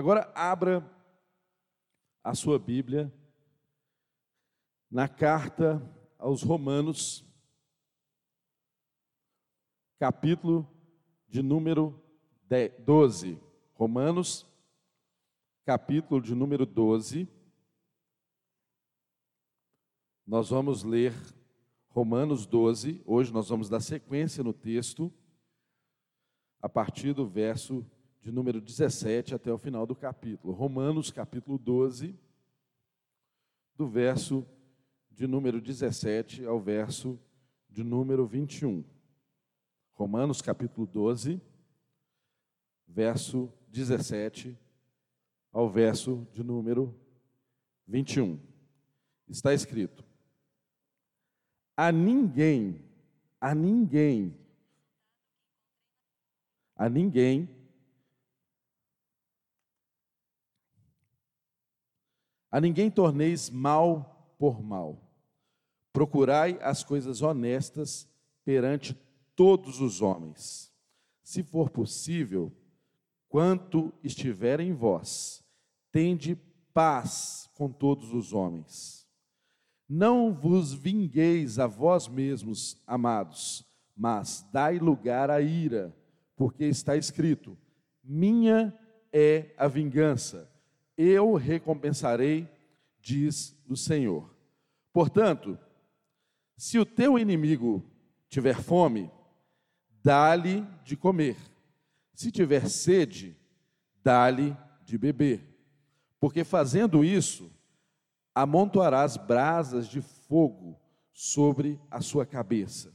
Agora abra a sua Bíblia na carta aos Romanos, capítulo de número 12. Romanos, capítulo de número 12. Nós vamos ler Romanos 12. Hoje nós vamos dar sequência no texto, a partir do verso de número 17 até o final do capítulo. Romanos, capítulo 12, do verso de número 17 ao verso de número 21. Romanos, capítulo 12, verso 17 ao verso de número 21. Está escrito: A ninguém, a ninguém, a ninguém A ninguém torneis mal por mal. Procurai as coisas honestas perante todos os homens. Se for possível, quanto estiver em vós, tende paz com todos os homens. Não vos vingueis a vós mesmos, amados, mas dai lugar à ira, porque está escrito: Minha é a vingança eu recompensarei, diz o Senhor. Portanto, se o teu inimigo tiver fome, dá-lhe de comer. Se tiver sede, dá-lhe de beber. Porque fazendo isso, amontoarás brasas de fogo sobre a sua cabeça.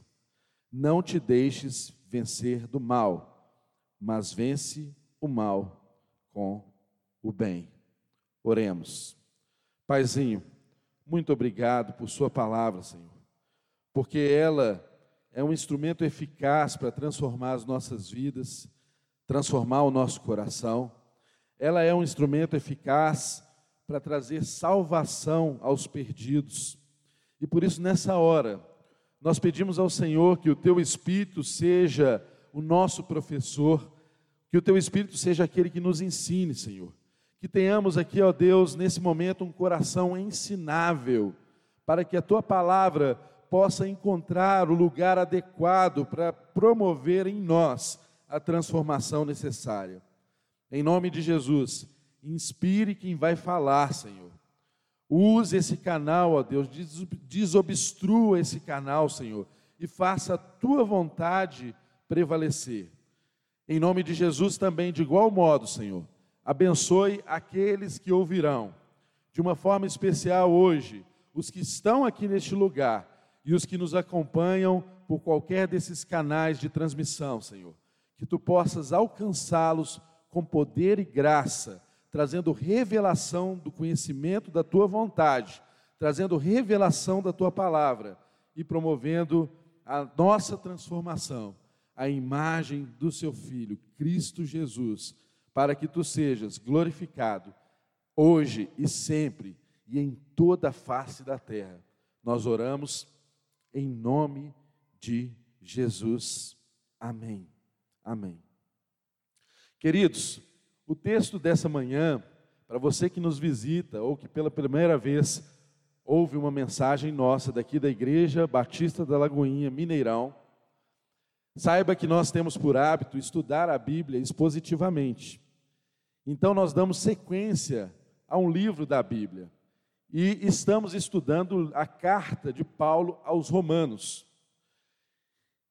Não te deixes vencer do mal, mas vence o mal com o bem. Oremos. Paizinho, muito obrigado por Sua palavra, Senhor, porque ela é um instrumento eficaz para transformar as nossas vidas, transformar o nosso coração. Ela é um instrumento eficaz para trazer salvação aos perdidos. E por isso, nessa hora, nós pedimos ao Senhor que o Teu Espírito seja o nosso professor, que o Teu Espírito seja aquele que nos ensine, Senhor que tenhamos aqui, ó Deus, nesse momento um coração ensinável, para que a tua palavra possa encontrar o lugar adequado para promover em nós a transformação necessária. Em nome de Jesus, inspire quem vai falar, Senhor. Use esse canal, ó Deus, desobstrua esse canal, Senhor, e faça a tua vontade prevalecer. Em nome de Jesus também, de igual modo, Senhor abençoe aqueles que ouvirão. De uma forma especial hoje, os que estão aqui neste lugar e os que nos acompanham por qualquer desses canais de transmissão, Senhor. Que tu possas alcançá-los com poder e graça, trazendo revelação do conhecimento da tua vontade, trazendo revelação da tua palavra e promovendo a nossa transformação, a imagem do seu filho, Cristo Jesus para que tu sejas glorificado hoje e sempre e em toda a face da terra. Nós oramos em nome de Jesus. Amém. Amém. Queridos, o texto dessa manhã, para você que nos visita ou que pela primeira vez ouve uma mensagem nossa daqui da Igreja Batista da Lagoinha, Mineirão, saiba que nós temos por hábito estudar a Bíblia expositivamente. Então, nós damos sequência a um livro da Bíblia e estamos estudando a carta de Paulo aos Romanos.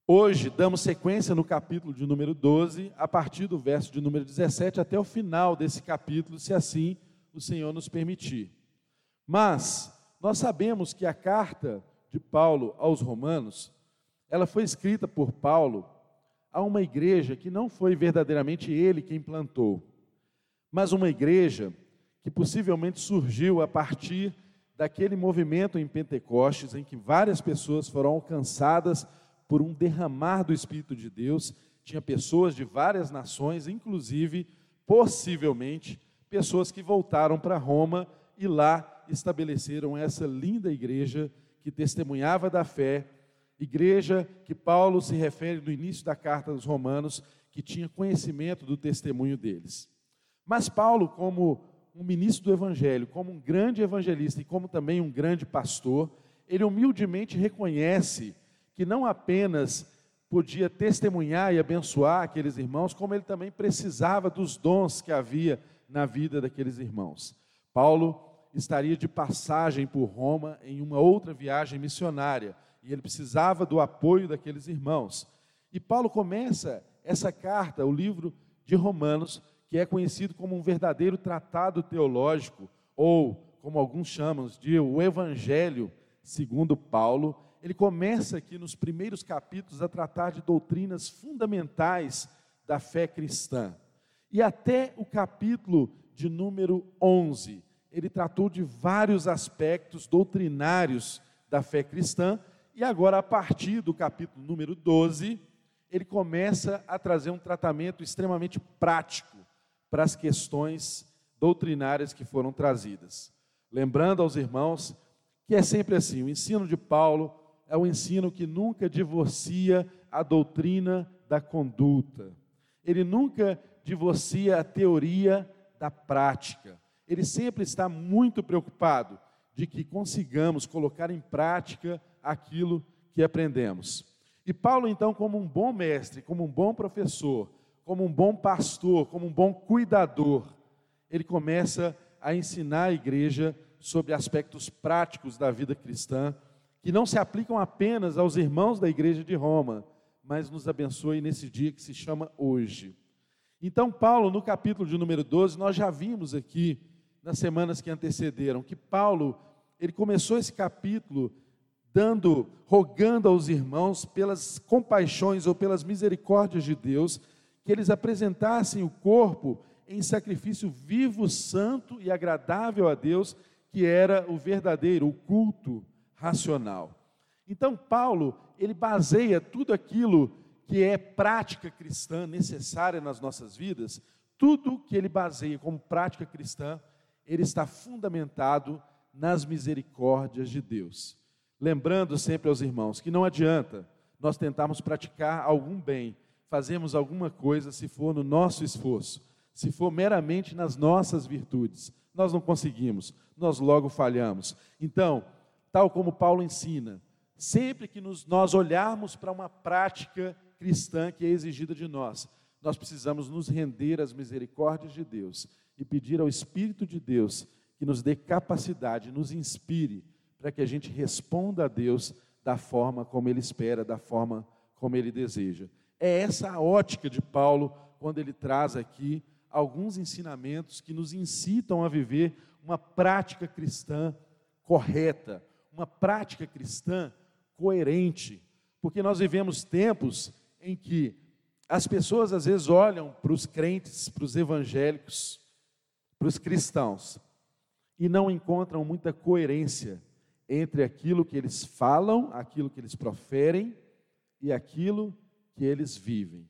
Hoje, damos sequência no capítulo de número 12, a partir do verso de número 17 até o final desse capítulo, se assim o Senhor nos permitir. Mas, nós sabemos que a carta de Paulo aos Romanos, ela foi escrita por Paulo a uma igreja que não foi verdadeiramente ele quem plantou mas uma igreja que possivelmente surgiu a partir daquele movimento em Pentecostes, em que várias pessoas foram alcançadas por um derramar do Espírito de Deus. Tinha pessoas de várias nações, inclusive, possivelmente, pessoas que voltaram para Roma e lá estabeleceram essa linda igreja que testemunhava da fé, igreja que Paulo se refere no início da carta dos Romanos, que tinha conhecimento do testemunho deles. Mas Paulo, como um ministro do Evangelho, como um grande evangelista e como também um grande pastor, ele humildemente reconhece que não apenas podia testemunhar e abençoar aqueles irmãos, como ele também precisava dos dons que havia na vida daqueles irmãos. Paulo estaria de passagem por Roma em uma outra viagem missionária e ele precisava do apoio daqueles irmãos. E Paulo começa essa carta, o livro de Romanos, que é conhecido como um verdadeiro tratado teológico, ou como alguns chamam de o Evangelho segundo Paulo. Ele começa aqui nos primeiros capítulos a tratar de doutrinas fundamentais da fé cristã. E até o capítulo de número 11, ele tratou de vários aspectos doutrinários da fé cristã, e agora, a partir do capítulo número 12, ele começa a trazer um tratamento extremamente prático para as questões doutrinárias que foram trazidas. Lembrando aos irmãos que é sempre assim: o ensino de Paulo é um ensino que nunca divorcia a doutrina da conduta, ele nunca divorcia a teoria da prática. Ele sempre está muito preocupado de que consigamos colocar em prática aquilo que aprendemos. E Paulo, então, como um bom mestre, como um bom professor, como um bom pastor, como um bom cuidador, ele começa a ensinar a igreja sobre aspectos práticos da vida cristã, que não se aplicam apenas aos irmãos da igreja de Roma, mas nos abençoe nesse dia que se chama hoje. Então, Paulo, no capítulo de número 12, nós já vimos aqui, nas semanas que antecederam, que Paulo, ele começou esse capítulo dando, rogando aos irmãos, pelas compaixões ou pelas misericórdias de Deus, que eles apresentassem o corpo em sacrifício vivo, santo e agradável a Deus, que era o verdadeiro, o culto racional. Então, Paulo, ele baseia tudo aquilo que é prática cristã necessária nas nossas vidas, tudo que ele baseia como prática cristã, ele está fundamentado nas misericórdias de Deus. Lembrando sempre aos irmãos que não adianta nós tentarmos praticar algum bem, fazermos alguma coisa se for no nosso esforço, se for meramente nas nossas virtudes. Nós não conseguimos, nós logo falhamos. Então, tal como Paulo ensina, sempre que nos, nós olharmos para uma prática cristã que é exigida de nós. Nós precisamos nos render às misericórdias de Deus e pedir ao Espírito de Deus que nos dê capacidade, nos inspire, para que a gente responda a Deus da forma como Ele espera, da forma como Ele deseja. É essa a ótica de Paulo quando ele traz aqui alguns ensinamentos que nos incitam a viver uma prática cristã correta, uma prática cristã coerente, porque nós vivemos tempos em que as pessoas às vezes olham para os crentes, para os evangélicos, para os cristãos, e não encontram muita coerência entre aquilo que eles falam, aquilo que eles proferem e aquilo que eles vivem.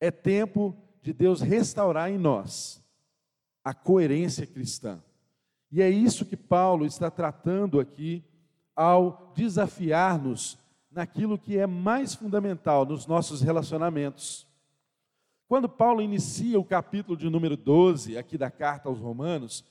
É tempo de Deus restaurar em nós a coerência cristã. E é isso que Paulo está tratando aqui ao desafiar-nos naquilo que é mais fundamental nos nossos relacionamentos. Quando Paulo inicia o capítulo de número 12, aqui da carta aos Romanos,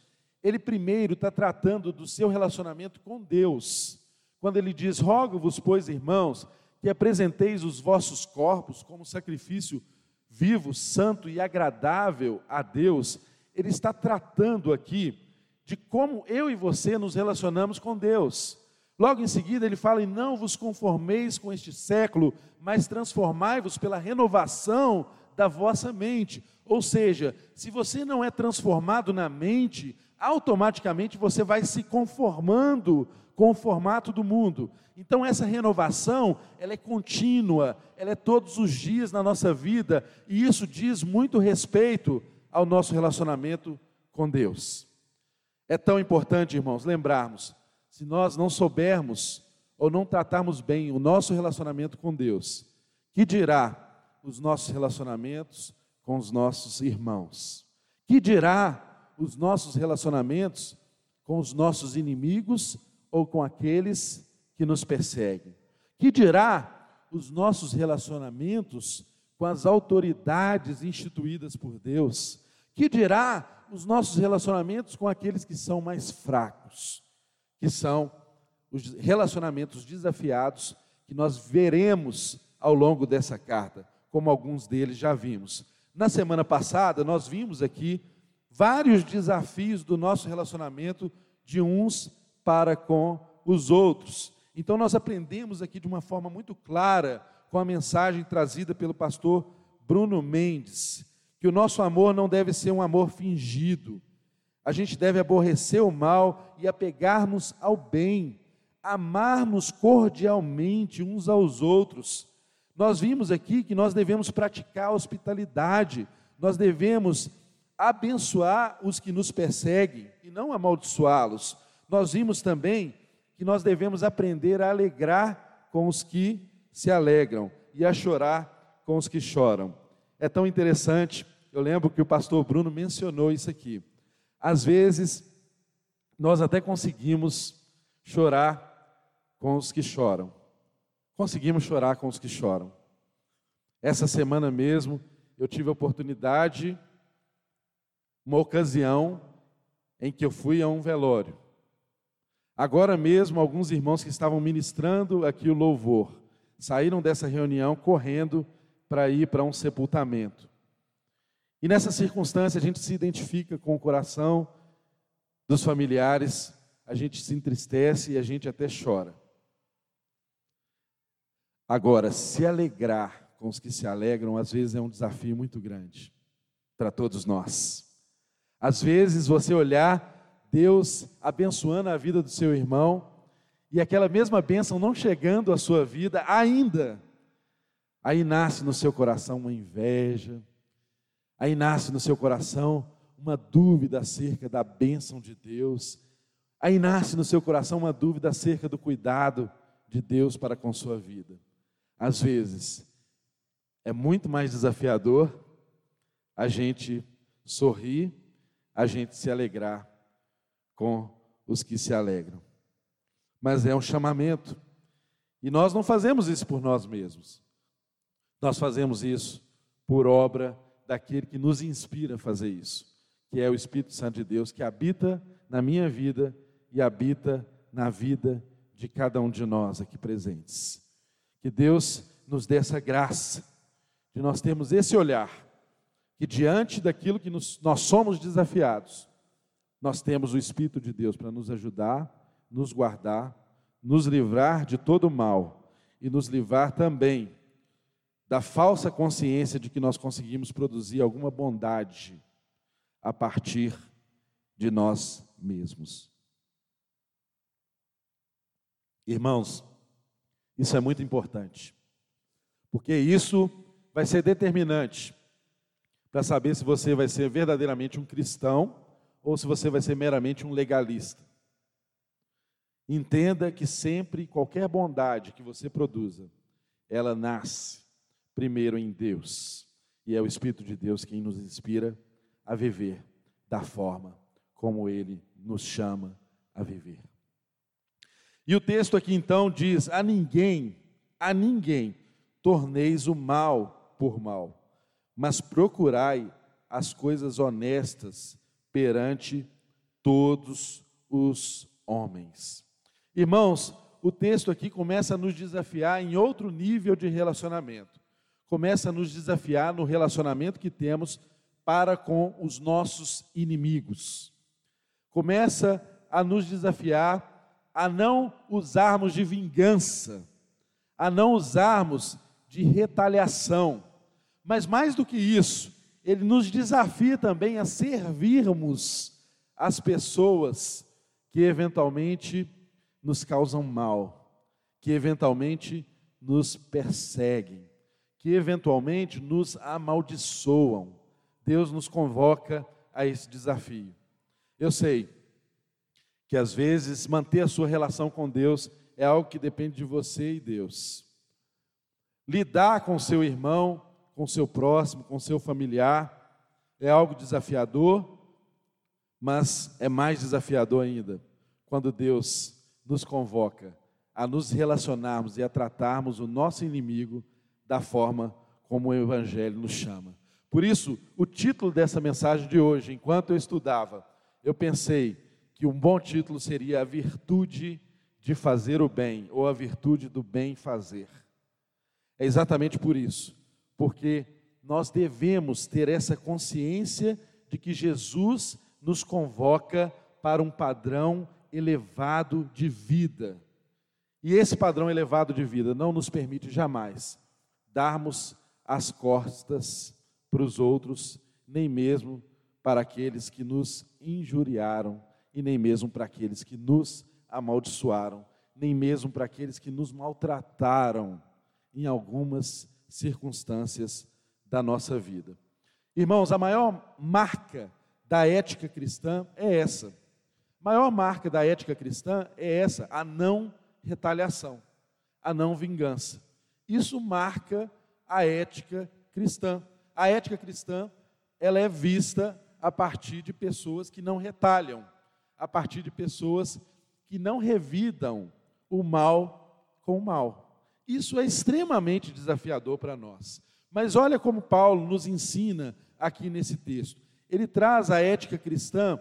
ele primeiro está tratando do seu relacionamento com Deus. Quando ele diz: Rogo-vos, pois, irmãos, que apresenteis os vossos corpos como sacrifício vivo, santo e agradável a Deus, ele está tratando aqui de como eu e você nos relacionamos com Deus. Logo em seguida, ele fala: E não vos conformeis com este século, mas transformai-vos pela renovação da vossa mente. Ou seja, se você não é transformado na mente, automaticamente você vai se conformando com o formato do mundo. Então essa renovação, ela é contínua, ela é todos os dias na nossa vida, e isso diz muito respeito ao nosso relacionamento com Deus. É tão importante, irmãos, lembrarmos se nós não soubermos ou não tratarmos bem o nosso relacionamento com Deus, que dirá os nossos relacionamentos com os nossos irmãos? Que dirá os nossos relacionamentos com os nossos inimigos ou com aqueles que nos perseguem? Que dirá os nossos relacionamentos com as autoridades instituídas por Deus? Que dirá os nossos relacionamentos com aqueles que são mais fracos, que são os relacionamentos desafiados que nós veremos ao longo dessa carta, como alguns deles já vimos. Na semana passada, nós vimos aqui vários desafios do nosso relacionamento de uns para com os outros. Então, nós aprendemos aqui de uma forma muito clara, com a mensagem trazida pelo pastor Bruno Mendes, que o nosso amor não deve ser um amor fingido. A gente deve aborrecer o mal e apegar-nos ao bem, amarmos cordialmente uns aos outros. Nós vimos aqui que nós devemos praticar a hospitalidade, nós devemos abençoar os que nos perseguem e não amaldiçoá-los. Nós vimos também que nós devemos aprender a alegrar com os que se alegram e a chorar com os que choram. É tão interessante, eu lembro que o pastor Bruno mencionou isso aqui. Às vezes, nós até conseguimos chorar com os que choram. Conseguimos chorar com os que choram. Essa semana mesmo, eu tive a oportunidade, uma ocasião, em que eu fui a um velório. Agora mesmo, alguns irmãos que estavam ministrando aqui o louvor saíram dessa reunião correndo para ir para um sepultamento. E nessa circunstância a gente se identifica com o coração dos familiares, a gente se entristece e a gente até chora. Agora, se alegrar com os que se alegram, às vezes é um desafio muito grande para todos nós. Às vezes você olhar Deus abençoando a vida do seu irmão, e aquela mesma bênção não chegando à sua vida ainda, aí nasce no seu coração uma inveja, aí nasce no seu coração uma dúvida acerca da bênção de Deus, aí nasce no seu coração uma dúvida acerca do cuidado de Deus para com sua vida. Às vezes, é muito mais desafiador a gente sorrir, a gente se alegrar com os que se alegram. Mas é um chamamento. E nós não fazemos isso por nós mesmos. Nós fazemos isso por obra daquele que nos inspira a fazer isso, que é o Espírito Santo de Deus, que habita na minha vida e habita na vida de cada um de nós aqui presentes. Que Deus nos dê essa graça de nós termos esse olhar, que diante daquilo que nos, nós somos desafiados, nós temos o Espírito de Deus para nos ajudar, nos guardar, nos livrar de todo mal e nos livrar também da falsa consciência de que nós conseguimos produzir alguma bondade a partir de nós mesmos. Irmãos, isso é muito importante, porque isso vai ser determinante para saber se você vai ser verdadeiramente um cristão ou se você vai ser meramente um legalista. Entenda que sempre qualquer bondade que você produza, ela nasce primeiro em Deus, e é o Espírito de Deus quem nos inspira a viver da forma como ele nos chama a viver. E o texto aqui então diz: a ninguém, a ninguém torneis o mal por mal, mas procurai as coisas honestas perante todos os homens. Irmãos, o texto aqui começa a nos desafiar em outro nível de relacionamento. Começa a nos desafiar no relacionamento que temos para com os nossos inimigos. Começa a nos desafiar a não usarmos de vingança, a não usarmos de retaliação. Mas mais do que isso, ele nos desafia também a servirmos as pessoas que eventualmente nos causam mal, que eventualmente nos perseguem, que eventualmente nos amaldiçoam. Deus nos convoca a esse desafio. Eu sei que às vezes manter a sua relação com Deus é algo que depende de você e Deus. Lidar com seu irmão com seu próximo, com seu familiar. É algo desafiador, mas é mais desafiador ainda quando Deus nos convoca a nos relacionarmos e a tratarmos o nosso inimigo da forma como o Evangelho nos chama. Por isso, o título dessa mensagem de hoje, enquanto eu estudava, eu pensei que um bom título seria A Virtude de Fazer o Bem, ou A Virtude do Bem Fazer. É exatamente por isso, porque nós devemos ter essa consciência de que Jesus nos convoca para um padrão elevado de vida. E esse padrão elevado de vida não nos permite jamais darmos as costas para os outros, nem mesmo para aqueles que nos injuriaram, e nem mesmo para aqueles que nos amaldiçoaram, nem mesmo para aqueles que nos maltrataram em algumas circunstâncias da nossa vida. Irmãos, a maior marca da ética cristã é essa. A maior marca da ética cristã é essa, a não retaliação, a não vingança. Isso marca a ética cristã. A ética cristã, ela é vista a partir de pessoas que não retalham, a partir de pessoas que não revidam o mal com o mal. Isso é extremamente desafiador para nós. Mas olha como Paulo nos ensina aqui nesse texto. Ele traz a ética cristã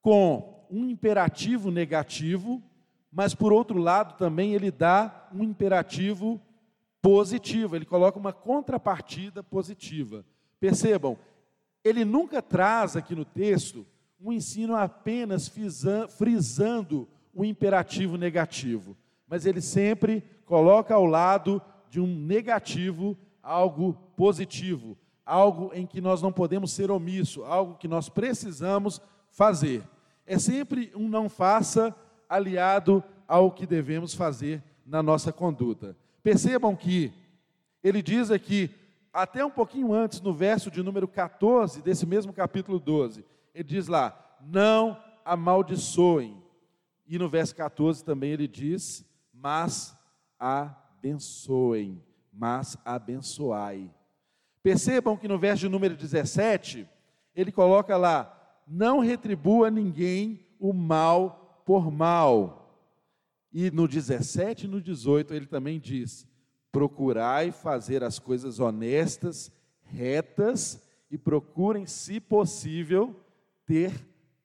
com um imperativo negativo, mas por outro lado também ele dá um imperativo positivo, ele coloca uma contrapartida positiva. Percebam, ele nunca traz aqui no texto um ensino apenas frisando o imperativo negativo, mas ele sempre coloca ao lado de um negativo algo positivo, algo em que nós não podemos ser omisso, algo que nós precisamos fazer. É sempre um não faça aliado ao que devemos fazer na nossa conduta. Percebam que ele diz aqui, até um pouquinho antes, no verso de número 14 desse mesmo capítulo 12, ele diz lá: Não amaldiçoem. E no verso 14 também ele diz: Mas abençoem, mas abençoai. Percebam que no verso de número 17, ele coloca lá: Não retribua ninguém o mal por mal e no 17 e no 18 ele também diz: procurai fazer as coisas honestas, retas e procurem, se possível, ter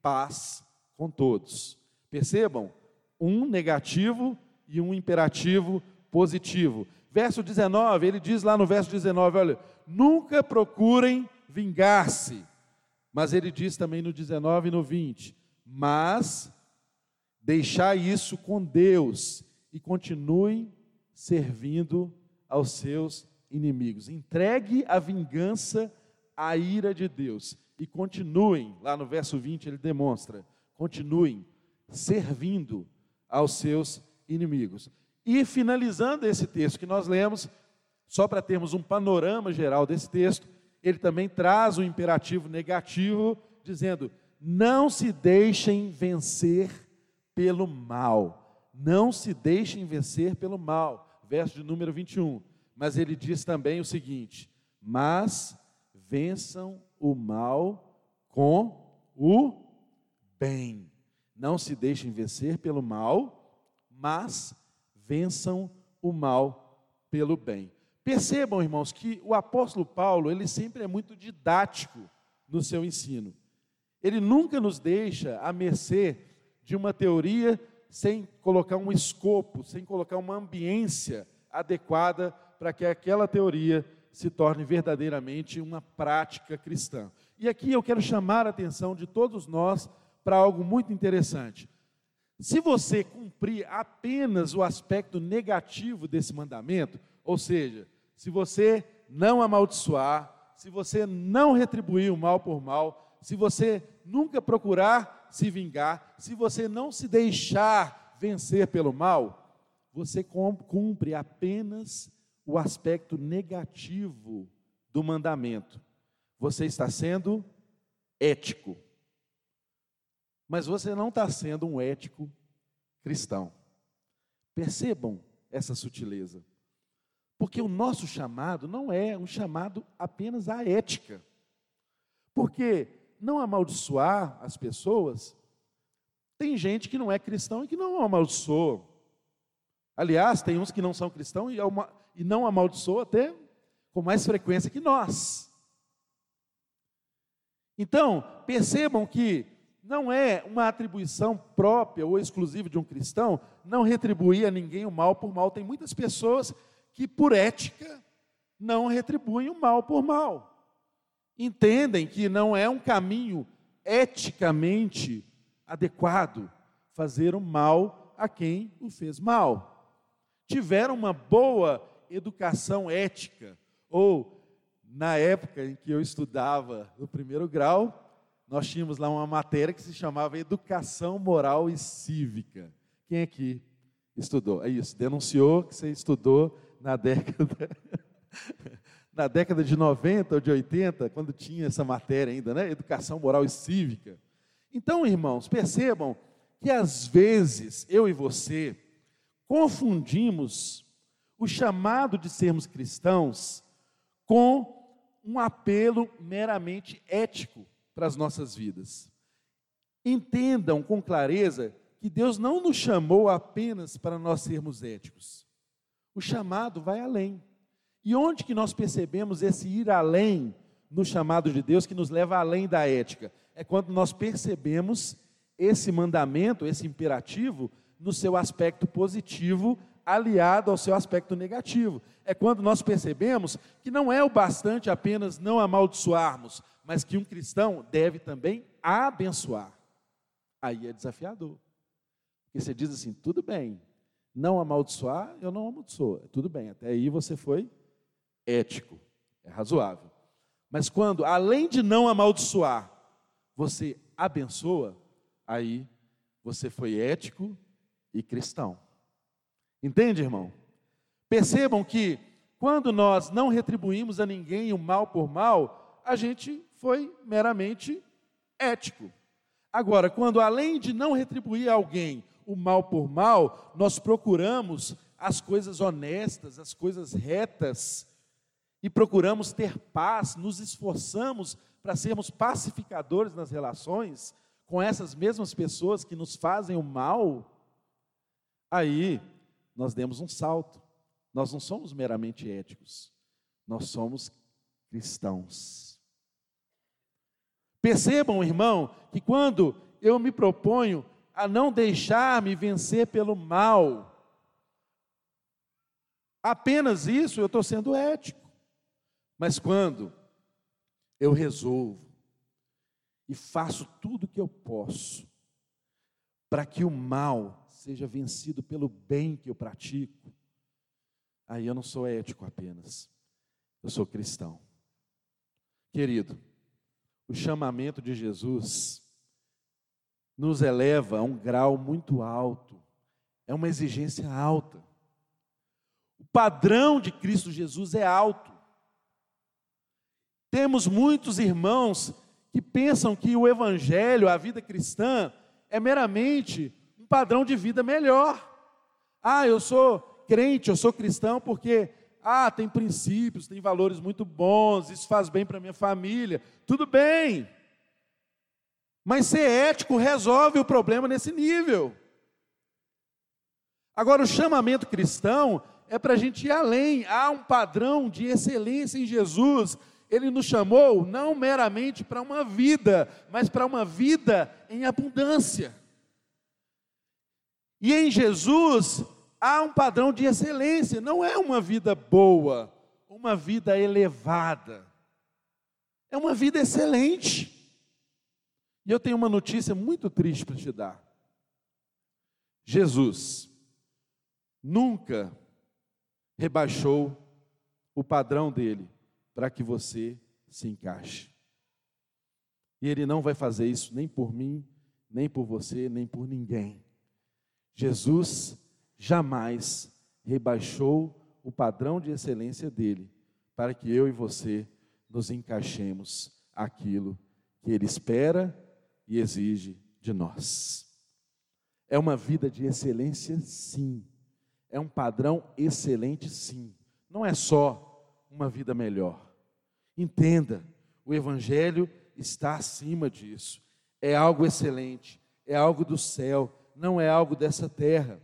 paz com todos. Percebam? Um negativo e um imperativo positivo. Verso 19, ele diz lá no verso 19: olha, nunca procurem vingar-se. Mas ele diz também no 19 e no 20: mas Deixar isso com Deus e continuem servindo aos seus inimigos. Entregue a vingança à ira de Deus e continuem, lá no verso 20 ele demonstra, continuem servindo aos seus inimigos. E finalizando esse texto que nós lemos, só para termos um panorama geral desse texto, ele também traz o um imperativo negativo, dizendo: não se deixem vencer pelo mal. Não se deixem vencer pelo mal. Verso de número 21. Mas ele diz também o seguinte: Mas vençam o mal com o bem. Não se deixem vencer pelo mal, mas vençam o mal pelo bem. Percebam, irmãos, que o apóstolo Paulo, ele sempre é muito didático no seu ensino. Ele nunca nos deixa a mercê de uma teoria sem colocar um escopo, sem colocar uma ambiência adequada para que aquela teoria se torne verdadeiramente uma prática cristã. E aqui eu quero chamar a atenção de todos nós para algo muito interessante. Se você cumprir apenas o aspecto negativo desse mandamento, ou seja, se você não amaldiçoar, se você não retribuir o mal por mal, se você nunca procurar se vingar, se você não se deixar vencer pelo mal, você cumpre apenas o aspecto negativo do mandamento. Você está sendo ético. Mas você não está sendo um ético cristão. Percebam essa sutileza. Porque o nosso chamado não é um chamado apenas à ética. Porque não amaldiçoar as pessoas, tem gente que não é cristão e que não amaldiçoa. Aliás, tem uns que não são cristãos e, é e não amaldiçoam até com mais frequência que nós. Então, percebam que não é uma atribuição própria ou exclusiva de um cristão não retribuir a ninguém o mal por mal. Tem muitas pessoas que, por ética, não retribuem o mal por mal. Entendem que não é um caminho eticamente adequado fazer o mal a quem o fez mal. Tiveram uma boa educação ética, ou na época em que eu estudava no primeiro grau, nós tínhamos lá uma matéria que se chamava Educação Moral e Cívica. Quem aqui estudou? É isso, denunciou que você estudou na década na década de 90 ou de 80, quando tinha essa matéria ainda, né? Educação Moral e Cívica. Então, irmãos, percebam que às vezes eu e você confundimos o chamado de sermos cristãos com um apelo meramente ético para as nossas vidas. Entendam com clareza que Deus não nos chamou apenas para nós sermos éticos. O chamado vai além. E onde que nós percebemos esse ir além no chamado de Deus que nos leva além da ética? É quando nós percebemos esse mandamento, esse imperativo, no seu aspecto positivo, aliado ao seu aspecto negativo. É quando nós percebemos que não é o bastante apenas não amaldiçoarmos, mas que um cristão deve também abençoar. Aí é desafiador. Porque você diz assim: tudo bem, não amaldiçoar, eu não amaldiçoo. Tudo bem, até aí você foi ético, é razoável. Mas quando, além de não amaldiçoar, você abençoa, aí você foi ético e cristão. Entende, irmão? Percebam que quando nós não retribuímos a ninguém o mal por mal, a gente foi meramente ético. Agora, quando além de não retribuir a alguém o mal por mal, nós procuramos as coisas honestas, as coisas retas, e procuramos ter paz, nos esforçamos para sermos pacificadores nas relações com essas mesmas pessoas que nos fazem o mal, aí nós demos um salto. Nós não somos meramente éticos, nós somos cristãos. Percebam, irmão, que quando eu me proponho a não deixar-me vencer pelo mal, apenas isso eu estou sendo ético. Mas quando eu resolvo e faço tudo o que eu posso para que o mal seja vencido pelo bem que eu pratico, aí eu não sou ético apenas, eu sou cristão. Querido, o chamamento de Jesus nos eleva a um grau muito alto, é uma exigência alta. O padrão de Cristo Jesus é alto. Temos muitos irmãos que pensam que o Evangelho, a vida cristã, é meramente padrão de vida melhor. Ah, eu sou crente, eu sou cristão porque, ah, tem princípios, tem valores muito bons, isso faz bem para minha família. Tudo bem. Mas ser ético resolve o problema nesse nível. Agora, o chamamento cristão é para a gente ir além. Há um padrão de excelência em Jesus ele nos chamou não meramente para uma vida, mas para uma vida em abundância. E em Jesus há um padrão de excelência, não é uma vida boa, uma vida elevada, é uma vida excelente. E eu tenho uma notícia muito triste para te dar. Jesus nunca rebaixou o padrão dele para que você se encaixe. E Ele não vai fazer isso nem por mim, nem por você, nem por ninguém. Jesus jamais rebaixou o padrão de excelência dele para que eu e você nos encaixemos aquilo que ele espera e exige de nós. É uma vida de excelência, sim. É um padrão excelente, sim. Não é só uma vida melhor. Entenda, o Evangelho está acima disso. É algo excelente, é algo do céu, não é algo dessa terra.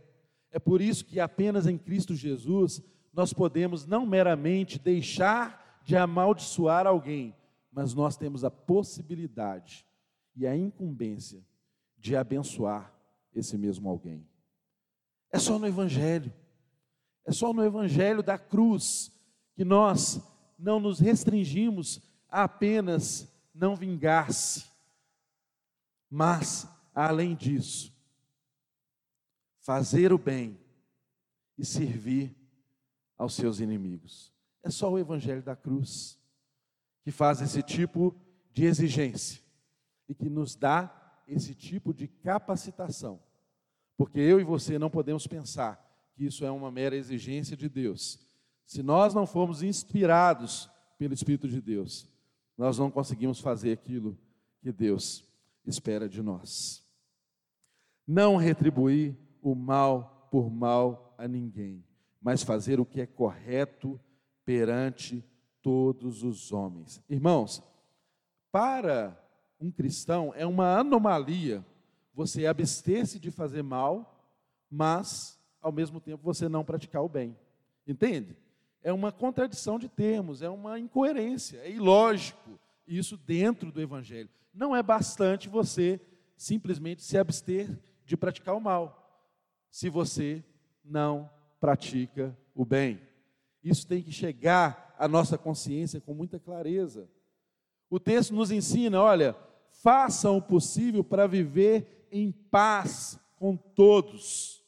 É por isso que apenas em Cristo Jesus nós podemos não meramente deixar de amaldiçoar alguém, mas nós temos a possibilidade e a incumbência de abençoar esse mesmo alguém. É só no Evangelho, é só no Evangelho da cruz que nós não nos restringimos a apenas não vingar-se, mas, além disso, fazer o bem e servir aos seus inimigos. É só o Evangelho da cruz que faz esse tipo de exigência e que nos dá esse tipo de capacitação. Porque eu e você não podemos pensar que isso é uma mera exigência de Deus. Se nós não formos inspirados pelo Espírito de Deus, nós não conseguimos fazer aquilo que Deus espera de nós. Não retribuir o mal por mal a ninguém, mas fazer o que é correto perante todos os homens. Irmãos, para um cristão é uma anomalia você abster-se de fazer mal, mas ao mesmo tempo você não praticar o bem. Entende? É uma contradição de termos, é uma incoerência, é ilógico isso dentro do evangelho. Não é bastante você simplesmente se abster de praticar o mal, se você não pratica o bem. Isso tem que chegar à nossa consciência com muita clareza. O texto nos ensina, olha, façam o possível para viver em paz com todos.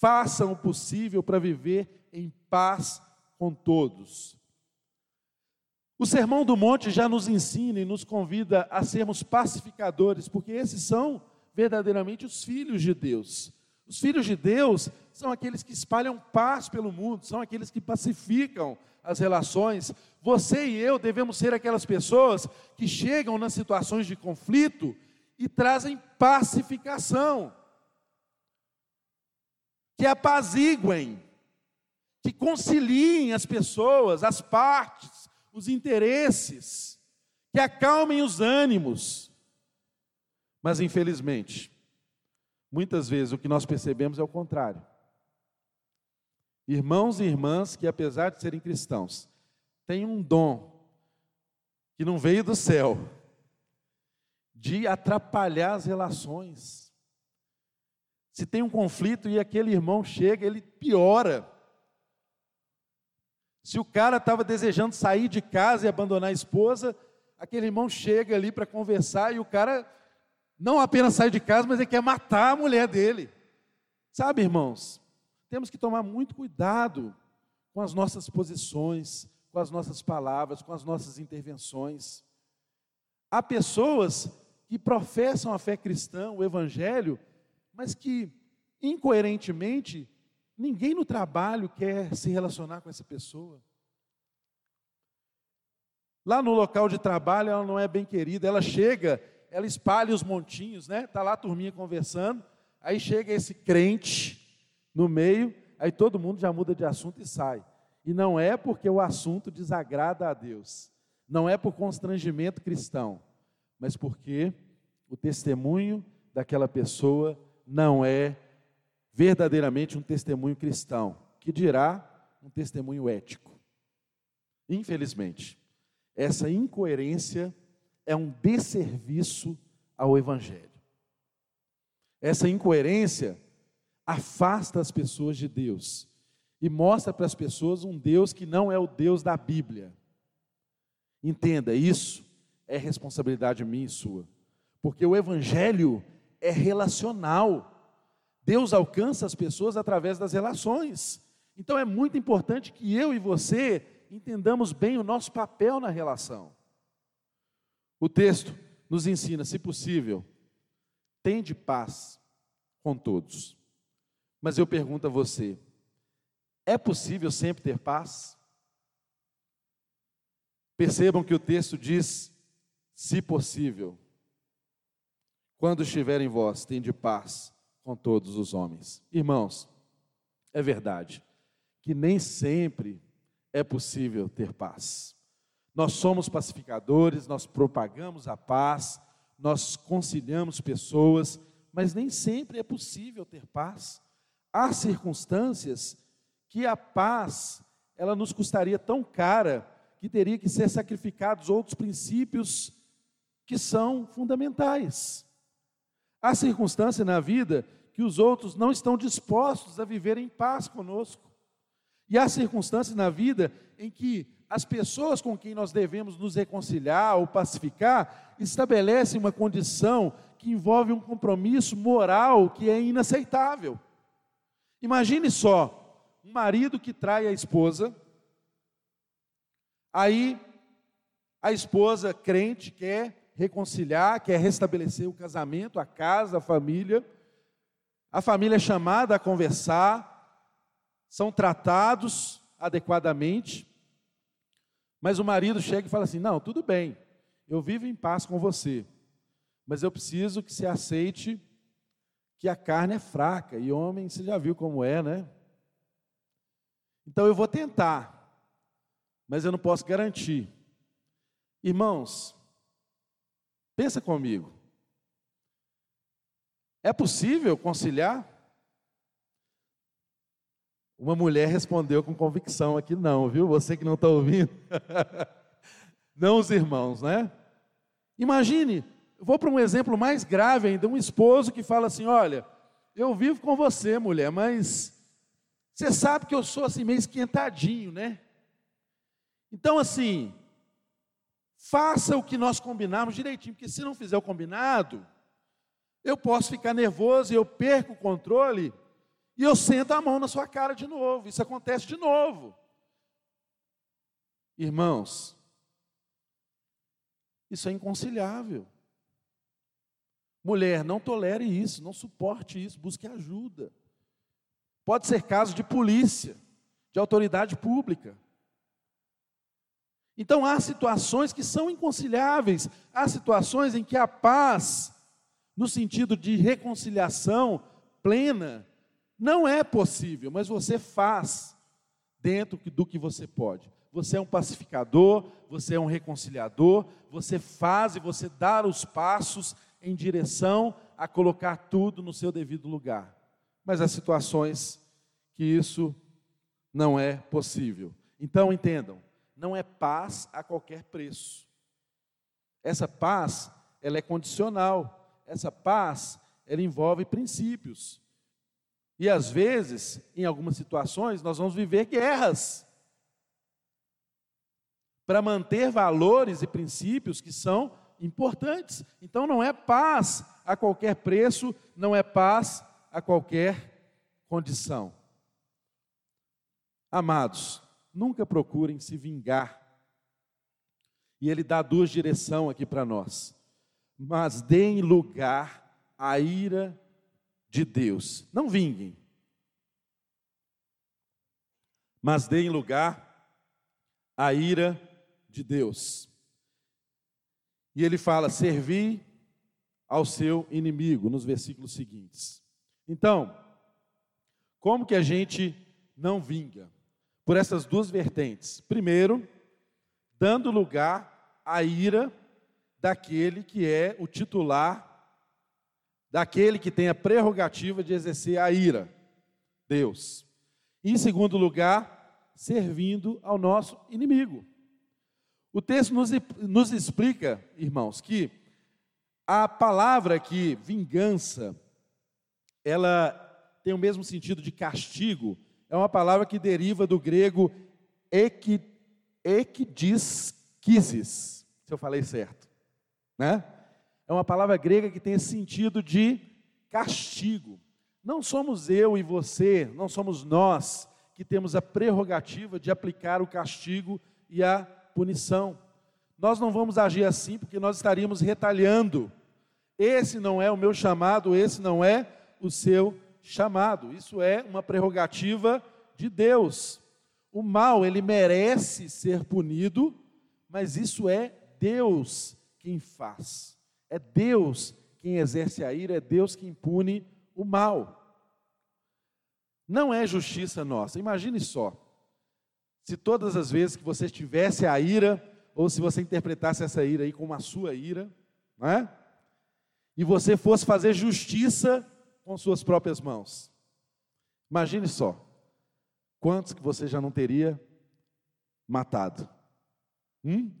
Façam o possível para viver em paz com todos. O Sermão do Monte já nos ensina e nos convida a sermos pacificadores, porque esses são verdadeiramente os filhos de Deus. Os filhos de Deus são aqueles que espalham paz pelo mundo, são aqueles que pacificam as relações. Você e eu devemos ser aquelas pessoas que chegam nas situações de conflito e trazem pacificação, que apaziguem, que conciliem as pessoas, as partes, os interesses, que acalmem os ânimos. Mas, infelizmente, muitas vezes o que nós percebemos é o contrário. Irmãos e irmãs que, apesar de serem cristãos, têm um dom que não veio do céu, de atrapalhar as relações. Se tem um conflito e aquele irmão chega, ele piora. Se o cara estava desejando sair de casa e abandonar a esposa, aquele irmão chega ali para conversar e o cara não apenas sai de casa, mas ele quer matar a mulher dele. Sabe, irmãos? Temos que tomar muito cuidado com as nossas posições, com as nossas palavras, com as nossas intervenções. Há pessoas que professam a fé cristã, o evangelho, mas que incoerentemente ninguém no trabalho quer se relacionar com essa pessoa. Lá no local de trabalho ela não é bem querida, ela chega, ela espalha os montinhos, né? Tá lá a turminha conversando, aí chega esse crente no meio, aí todo mundo já muda de assunto e sai. E não é porque o assunto desagrada a Deus, não é por constrangimento cristão, mas porque o testemunho daquela pessoa não é verdadeiramente um testemunho cristão, que dirá um testemunho ético. Infelizmente, essa incoerência é um desserviço ao Evangelho. Essa incoerência afasta as pessoas de Deus e mostra para as pessoas um Deus que não é o Deus da Bíblia. Entenda, isso é responsabilidade minha e sua, porque o Evangelho é relacional. Deus alcança as pessoas através das relações. Então é muito importante que eu e você entendamos bem o nosso papel na relação. O texto nos ensina, se possível, tende paz com todos. Mas eu pergunto a você: é possível sempre ter paz? Percebam que o texto diz: se possível, quando estiver em vós, tende paz com todos os homens. Irmãos, é verdade que nem sempre é possível ter paz. Nós somos pacificadores, nós propagamos a paz, nós conciliamos pessoas, mas nem sempre é possível ter paz. Há circunstâncias que a paz, ela nos custaria tão cara, que teria que ser sacrificados outros princípios que são fundamentais. Há circunstâncias na vida que os outros não estão dispostos a viver em paz conosco. E há circunstâncias na vida em que as pessoas com quem nós devemos nos reconciliar ou pacificar estabelecem uma condição que envolve um compromisso moral que é inaceitável. Imagine só, um marido que trai a esposa, aí a esposa crente quer reconciliar, quer restabelecer o casamento, a casa, a família, a família é chamada a conversar, são tratados adequadamente, mas o marido chega e fala assim: Não, tudo bem, eu vivo em paz com você, mas eu preciso que você aceite que a carne é fraca, e homem, você já viu como é, né? Então eu vou tentar, mas eu não posso garantir. Irmãos, pensa comigo. É possível conciliar? Uma mulher respondeu com convicção aqui, não, viu? Você que não está ouvindo. não os irmãos, né? Imagine, vou para um exemplo mais grave ainda, um esposo que fala assim: olha, eu vivo com você, mulher, mas você sabe que eu sou assim meio esquentadinho, né? Então, assim, faça o que nós combinamos direitinho, porque se não fizer o combinado, eu posso ficar nervoso e eu perco o controle e eu sento a mão na sua cara de novo. Isso acontece de novo. Irmãos, isso é inconciliável. Mulher, não tolere isso, não suporte isso, busque ajuda. Pode ser caso de polícia, de autoridade pública. Então há situações que são inconciliáveis, há situações em que a paz, no sentido de reconciliação plena, não é possível, mas você faz dentro do que você pode. Você é um pacificador, você é um reconciliador, você faz e você dá os passos em direção a colocar tudo no seu devido lugar. Mas há situações que isso não é possível. Então entendam, não é paz a qualquer preço. Essa paz, ela é condicional. Essa paz, ela envolve princípios. E às vezes, em algumas situações, nós vamos viver guerras para manter valores e princípios que são importantes. Então não é paz a qualquer preço, não é paz a qualquer condição. Amados, nunca procurem se vingar. E ele dá duas direções aqui para nós. Mas deem lugar à ira de Deus. Não vinguem, mas deem lugar à ira de Deus. E ele fala: servi ao seu inimigo, nos versículos seguintes. Então, como que a gente não vinga? Por essas duas vertentes. Primeiro, dando lugar à ira daquele que é o titular daquele que tem a prerrogativa de exercer a ira, Deus. Em segundo lugar, servindo ao nosso inimigo. O texto nos, nos explica, irmãos, que a palavra aqui, vingança, ela tem o mesmo sentido de castigo, é uma palavra que deriva do grego ekdiskisis, se eu falei certo, né? É uma palavra grega que tem esse sentido de castigo. Não somos eu e você, não somos nós que temos a prerrogativa de aplicar o castigo e a punição. Nós não vamos agir assim porque nós estaríamos retalhando. Esse não é o meu chamado, esse não é o seu chamado. Isso é uma prerrogativa de Deus. O mal, ele merece ser punido, mas isso é Deus quem faz. É Deus quem exerce a ira, é Deus quem pune o mal. Não é justiça nossa. Imagine só. Se todas as vezes que você tivesse a ira, ou se você interpretasse essa ira aí como a sua ira, não é? E você fosse fazer justiça com suas próprias mãos. Imagine só. Quantos que você já não teria matado? Hum?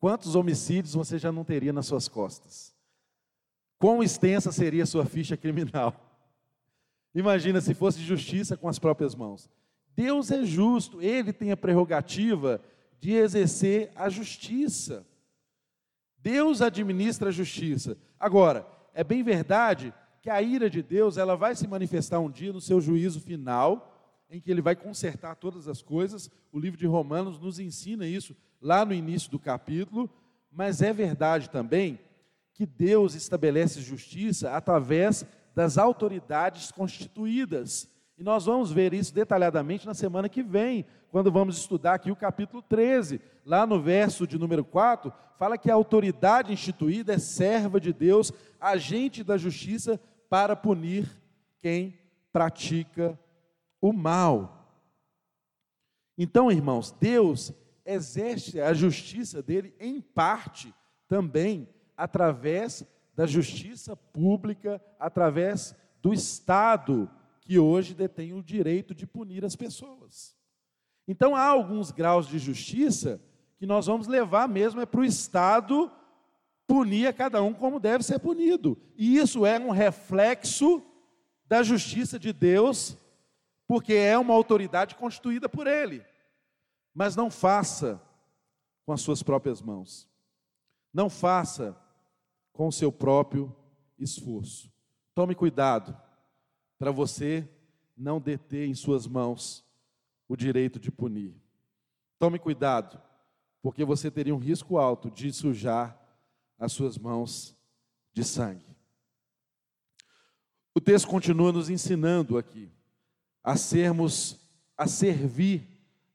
Quantos homicídios você já não teria nas suas costas? Quão extensa seria a sua ficha criminal? Imagina se fosse justiça com as próprias mãos. Deus é justo, ele tem a prerrogativa de exercer a justiça. Deus administra a justiça. Agora, é bem verdade que a ira de Deus, ela vai se manifestar um dia no seu juízo final, em que ele vai consertar todas as coisas. O livro de Romanos nos ensina isso lá no início do capítulo, mas é verdade também que Deus estabelece justiça através das autoridades constituídas. E nós vamos ver isso detalhadamente na semana que vem, quando vamos estudar aqui o capítulo 13. Lá no verso de número 4, fala que a autoridade instituída é serva de Deus, agente da justiça para punir quem pratica o mal. Então, irmãos, Deus exerce a justiça dele em parte também através da justiça pública, através do Estado que hoje detém o direito de punir as pessoas. Então há alguns graus de justiça que nós vamos levar mesmo é para o Estado punir a cada um como deve ser punido. E isso é um reflexo da justiça de Deus, porque é uma autoridade constituída por Ele. Mas não faça com as suas próprias mãos. Não faça com o seu próprio esforço. Tome cuidado para você não deter em suas mãos o direito de punir. Tome cuidado, porque você teria um risco alto de sujar as suas mãos de sangue. O texto continua nos ensinando aqui a sermos, a servir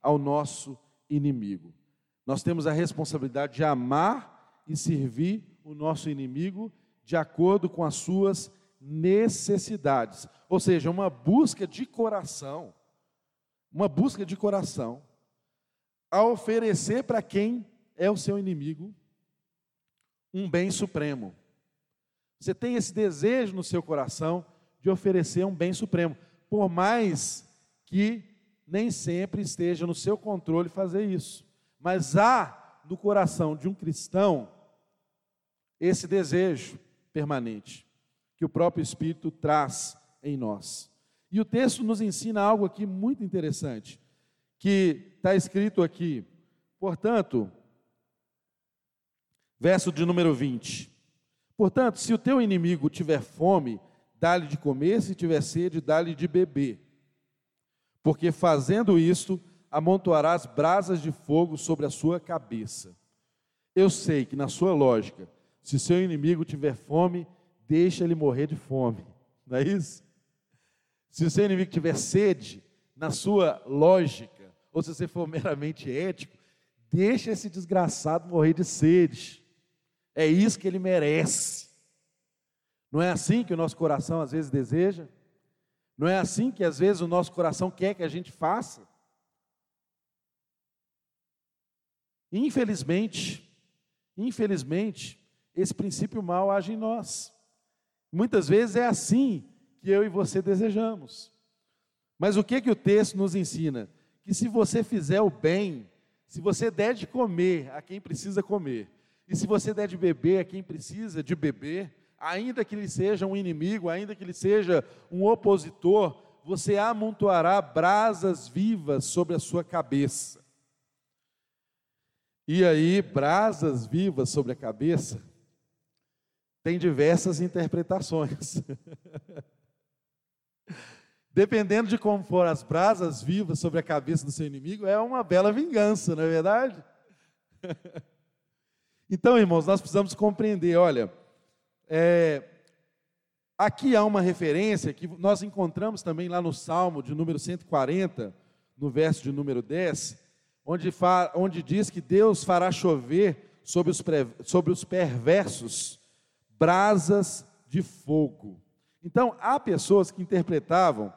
ao nosso inimigo. Nós temos a responsabilidade de amar e servir o nosso inimigo de acordo com as suas necessidades, ou seja, uma busca de coração, uma busca de coração, a oferecer para quem é o seu inimigo um bem supremo. Você tem esse desejo no seu coração de oferecer um bem supremo, por mais que nem sempre esteja no seu controle fazer isso. Mas há no coração de um cristão esse desejo permanente que o próprio Espírito traz em nós. E o texto nos ensina algo aqui muito interessante, que está escrito aqui, portanto, verso de número 20: Portanto, se o teu inimigo tiver fome, dá-lhe de comer, se tiver sede, dá-lhe de beber. Porque fazendo isto, amontoarás brasas de fogo sobre a sua cabeça. Eu sei que, na sua lógica, se seu inimigo tiver fome, deixa ele morrer de fome. Não é isso? Se seu inimigo tiver sede, na sua lógica, ou se você for meramente ético, deixa esse desgraçado morrer de sede. É isso que ele merece. Não é assim que o nosso coração às vezes deseja? Não é assim que às vezes o nosso coração quer que a gente faça? Infelizmente, infelizmente, esse princípio mal age em nós. Muitas vezes é assim que eu e você desejamos. Mas o que que o texto nos ensina? Que se você fizer o bem, se você der de comer a quem precisa comer, e se você der de beber a quem precisa de beber, ainda que ele seja um inimigo, ainda que ele seja um opositor, você amontoará brasas vivas sobre a sua cabeça. E aí, brasas vivas sobre a cabeça, tem diversas interpretações. Dependendo de como for as brasas vivas sobre a cabeça do seu inimigo, é uma bela vingança, não é verdade? então, irmãos, nós precisamos compreender, olha, é, aqui há uma referência que nós encontramos também lá no Salmo de número 140, no verso de número 10, onde, fa, onde diz que Deus fará chover sobre os, sobre os perversos brasas de fogo. Então, há pessoas que interpretavam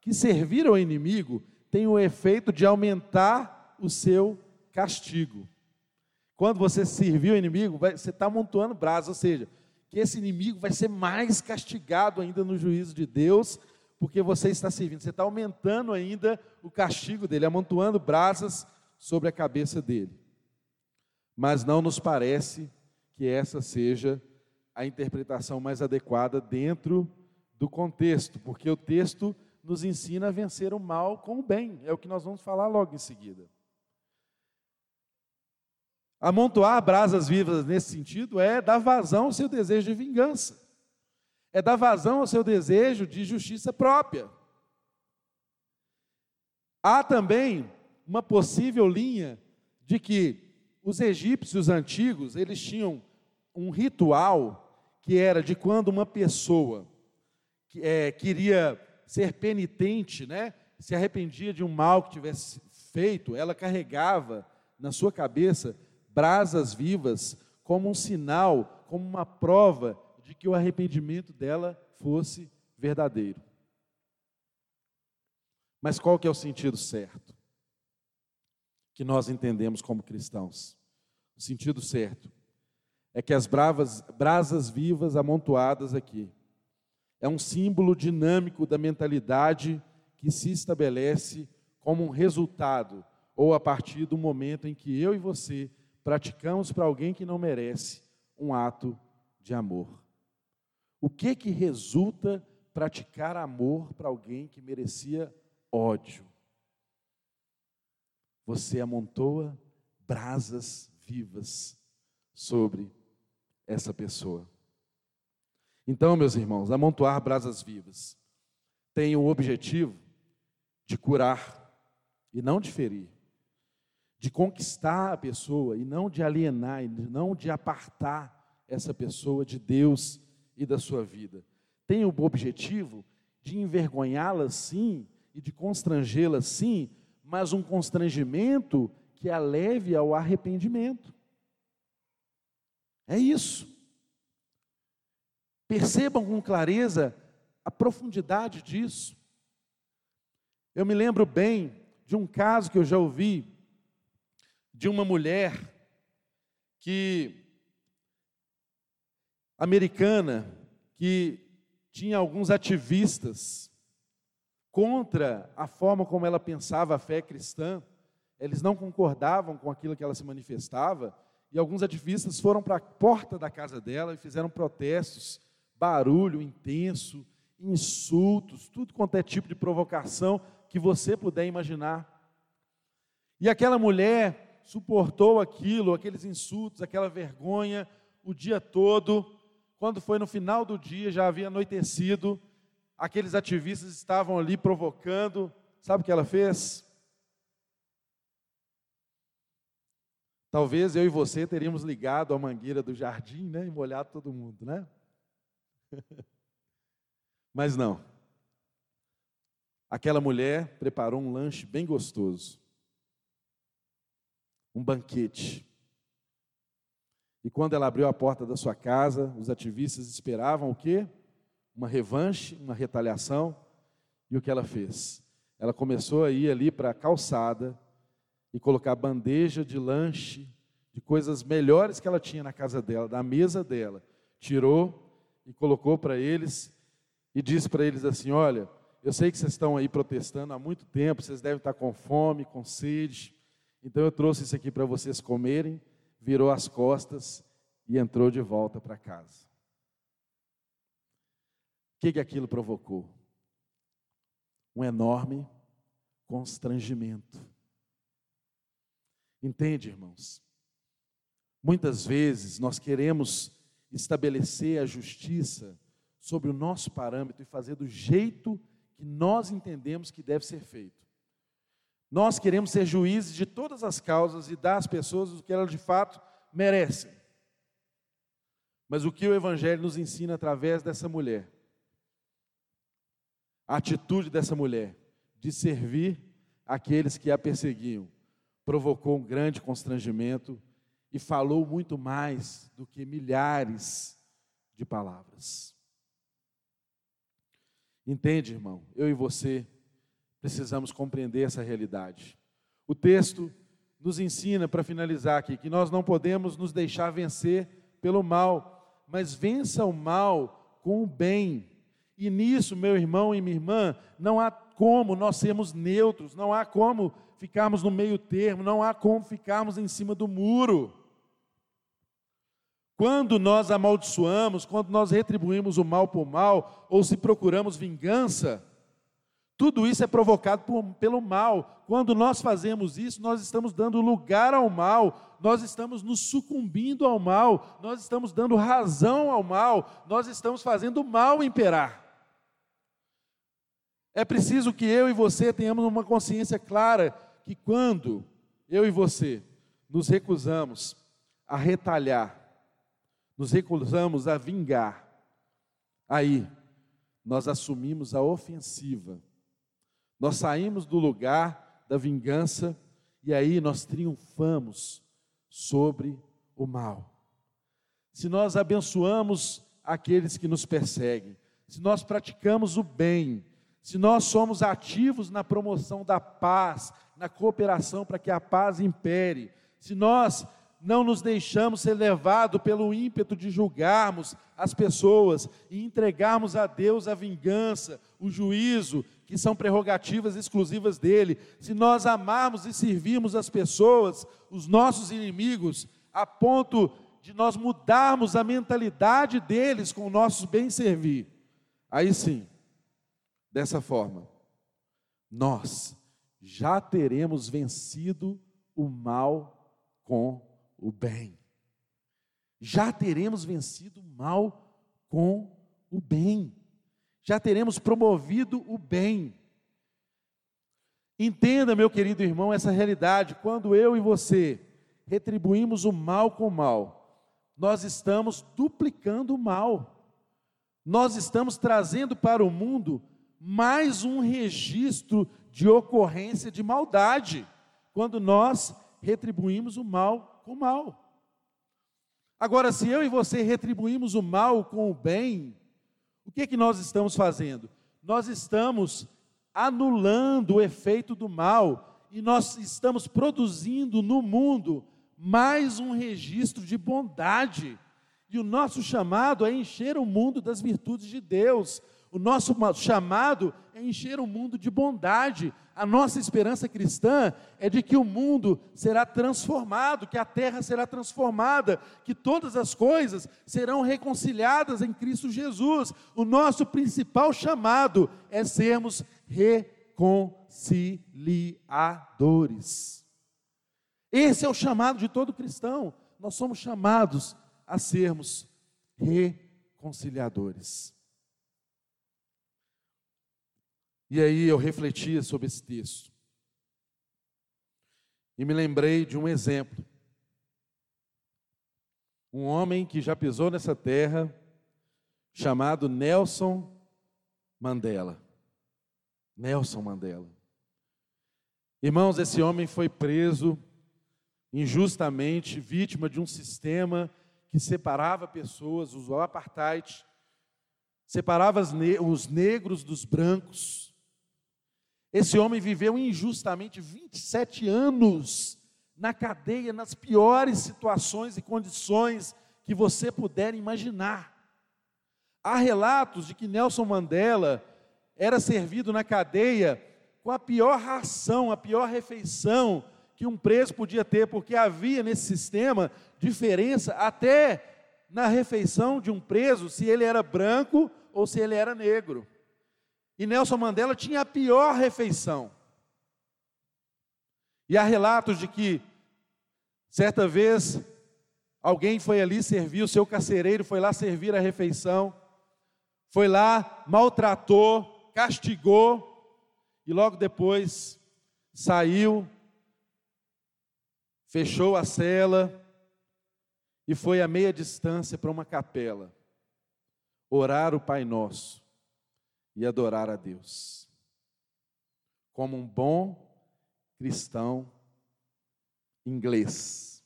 que servir ao inimigo tem o efeito de aumentar o seu castigo. Quando você servir o inimigo, você está amontoando brasas, ou seja, que esse inimigo vai ser mais castigado ainda no juízo de Deus, porque você está servindo. Você está aumentando ainda o castigo dele, amontoando brasas sobre a cabeça dele. mas não nos parece que essa seja a interpretação mais adequada dentro do contexto, porque o texto nos ensina a vencer o mal com o bem, é o que nós vamos falar logo em seguida. Amontoar brasas vivas nesse sentido é dar vazão ao seu desejo de vingança, é dar vazão ao seu desejo de justiça própria. Há também uma possível linha de que os egípcios antigos, eles tinham um ritual que era de quando uma pessoa é, queria ser penitente, né, se arrependia de um mal que tivesse feito, ela carregava na sua cabeça brasas vivas como um sinal, como uma prova de que o arrependimento dela fosse verdadeiro. Mas qual que é o sentido certo? Que nós entendemos como cristãos. O sentido certo é que as bravas, brasas vivas amontoadas aqui é um símbolo dinâmico da mentalidade que se estabelece como um resultado ou a partir do momento em que eu e você praticamos para alguém que não merece um ato de amor. O que que resulta praticar amor para alguém que merecia ódio? Você amontoa brasas vivas sobre essa pessoa. Então, meus irmãos, amontoar brasas vivas tem o objetivo de curar e não de ferir, de conquistar a pessoa e não de alienar, e não de apartar essa pessoa de Deus e da sua vida. Tem o objetivo de envergonhá-la sim e de constrangê-la sim, mas um constrangimento que a leve ao arrependimento. É isso. Percebam com clareza a profundidade disso. Eu me lembro bem de um caso que eu já ouvi de uma mulher que americana que tinha alguns ativistas contra a forma como ela pensava a fé cristã. Eles não concordavam com aquilo que ela se manifestava, e alguns ativistas foram para a porta da casa dela e fizeram protestos barulho intenso, insultos, tudo quanto é tipo de provocação que você puder imaginar. E aquela mulher suportou aquilo, aqueles insultos, aquela vergonha o dia todo. Quando foi no final do dia, já havia anoitecido, aqueles ativistas estavam ali provocando. Sabe o que ela fez? Talvez eu e você teríamos ligado a mangueira do jardim, né, e molhado todo mundo, né? Mas não. Aquela mulher preparou um lanche bem gostoso. Um banquete. E quando ela abriu a porta da sua casa, os ativistas esperavam o quê? Uma revanche, uma retaliação. E o que ela fez? Ela começou a ir ali para a calçada e colocar bandeja de lanche, de coisas melhores que ela tinha na casa dela, da mesa dela. Tirou e colocou para eles e disse para eles assim: Olha, eu sei que vocês estão aí protestando há muito tempo, vocês devem estar com fome, com sede, então eu trouxe isso aqui para vocês comerem. Virou as costas e entrou de volta para casa. O que, que aquilo provocou? Um enorme constrangimento. Entende, irmãos? Muitas vezes nós queremos estabelecer a justiça sobre o nosso parâmetro e fazer do jeito que nós entendemos que deve ser feito. Nós queremos ser juízes de todas as causas e dar às pessoas o que elas de fato merecem. Mas o que o Evangelho nos ensina através dessa mulher? A atitude dessa mulher de servir aqueles que a perseguiam provocou um grande constrangimento e falou muito mais do que milhares de palavras. Entende, irmão? Eu e você precisamos compreender essa realidade. O texto nos ensina, para finalizar aqui, que nós não podemos nos deixar vencer pelo mal, mas vença o mal com o bem. E nisso, meu irmão e minha irmã, não há como nós sermos neutros, não há como ficarmos no meio termo, não há como ficarmos em cima do muro. Quando nós amaldiçoamos, quando nós retribuímos o mal por mal, ou se procuramos vingança, tudo isso é provocado por, pelo mal. Quando nós fazemos isso, nós estamos dando lugar ao mal, nós estamos nos sucumbindo ao mal, nós estamos dando razão ao mal, nós estamos fazendo o mal imperar. É preciso que eu e você tenhamos uma consciência clara que quando eu e você nos recusamos a retalhar, nos recusamos a vingar, aí nós assumimos a ofensiva, nós saímos do lugar da vingança e aí nós triunfamos sobre o mal. Se nós abençoamos aqueles que nos perseguem, se nós praticamos o bem, se nós somos ativos na promoção da paz, na cooperação para que a paz impere, se nós não nos deixamos ser levados pelo ímpeto de julgarmos as pessoas e entregarmos a Deus a vingança, o juízo, que são prerrogativas exclusivas dele, se nós amarmos e servirmos as pessoas, os nossos inimigos, a ponto de nós mudarmos a mentalidade deles com o nosso bem servir, aí sim, dessa forma, nós já teremos vencido o mal com o bem. Já teremos vencido o mal com o bem. Já teremos promovido o bem. Entenda, meu querido irmão, essa realidade. Quando eu e você retribuímos o mal com o mal, nós estamos duplicando o mal. Nós estamos trazendo para o mundo mais um registro de ocorrência de maldade, quando nós retribuímos o mal com o mal. Agora, se eu e você retribuímos o mal com o bem, o que é que nós estamos fazendo? Nós estamos anulando o efeito do mal e nós estamos produzindo no mundo mais um registro de bondade. E o nosso chamado é encher o mundo das virtudes de Deus. O nosso chamado é encher o mundo de bondade. A nossa esperança cristã é de que o mundo será transformado, que a terra será transformada, que todas as coisas serão reconciliadas em Cristo Jesus. O nosso principal chamado é sermos reconciliadores. Esse é o chamado de todo cristão. Nós somos chamados a sermos reconciliadores. E aí eu refletia sobre esse texto. E me lembrei de um exemplo. Um homem que já pisou nessa terra, chamado Nelson Mandela. Nelson Mandela. Irmãos, esse homem foi preso injustamente, vítima de um sistema que separava pessoas, o apartheid, separava os negros dos brancos, esse homem viveu injustamente 27 anos na cadeia, nas piores situações e condições que você puder imaginar. Há relatos de que Nelson Mandela era servido na cadeia com a pior ração, a pior refeição que um preso podia ter, porque havia nesse sistema diferença até na refeição de um preso, se ele era branco ou se ele era negro. E Nelson Mandela tinha a pior refeição. E há relatos de que, certa vez, alguém foi ali servir, o seu carcereiro foi lá servir a refeição, foi lá, maltratou, castigou, e logo depois saiu, fechou a cela e foi a meia distância para uma capela orar o Pai Nosso e adorar a Deus. Como um bom cristão inglês.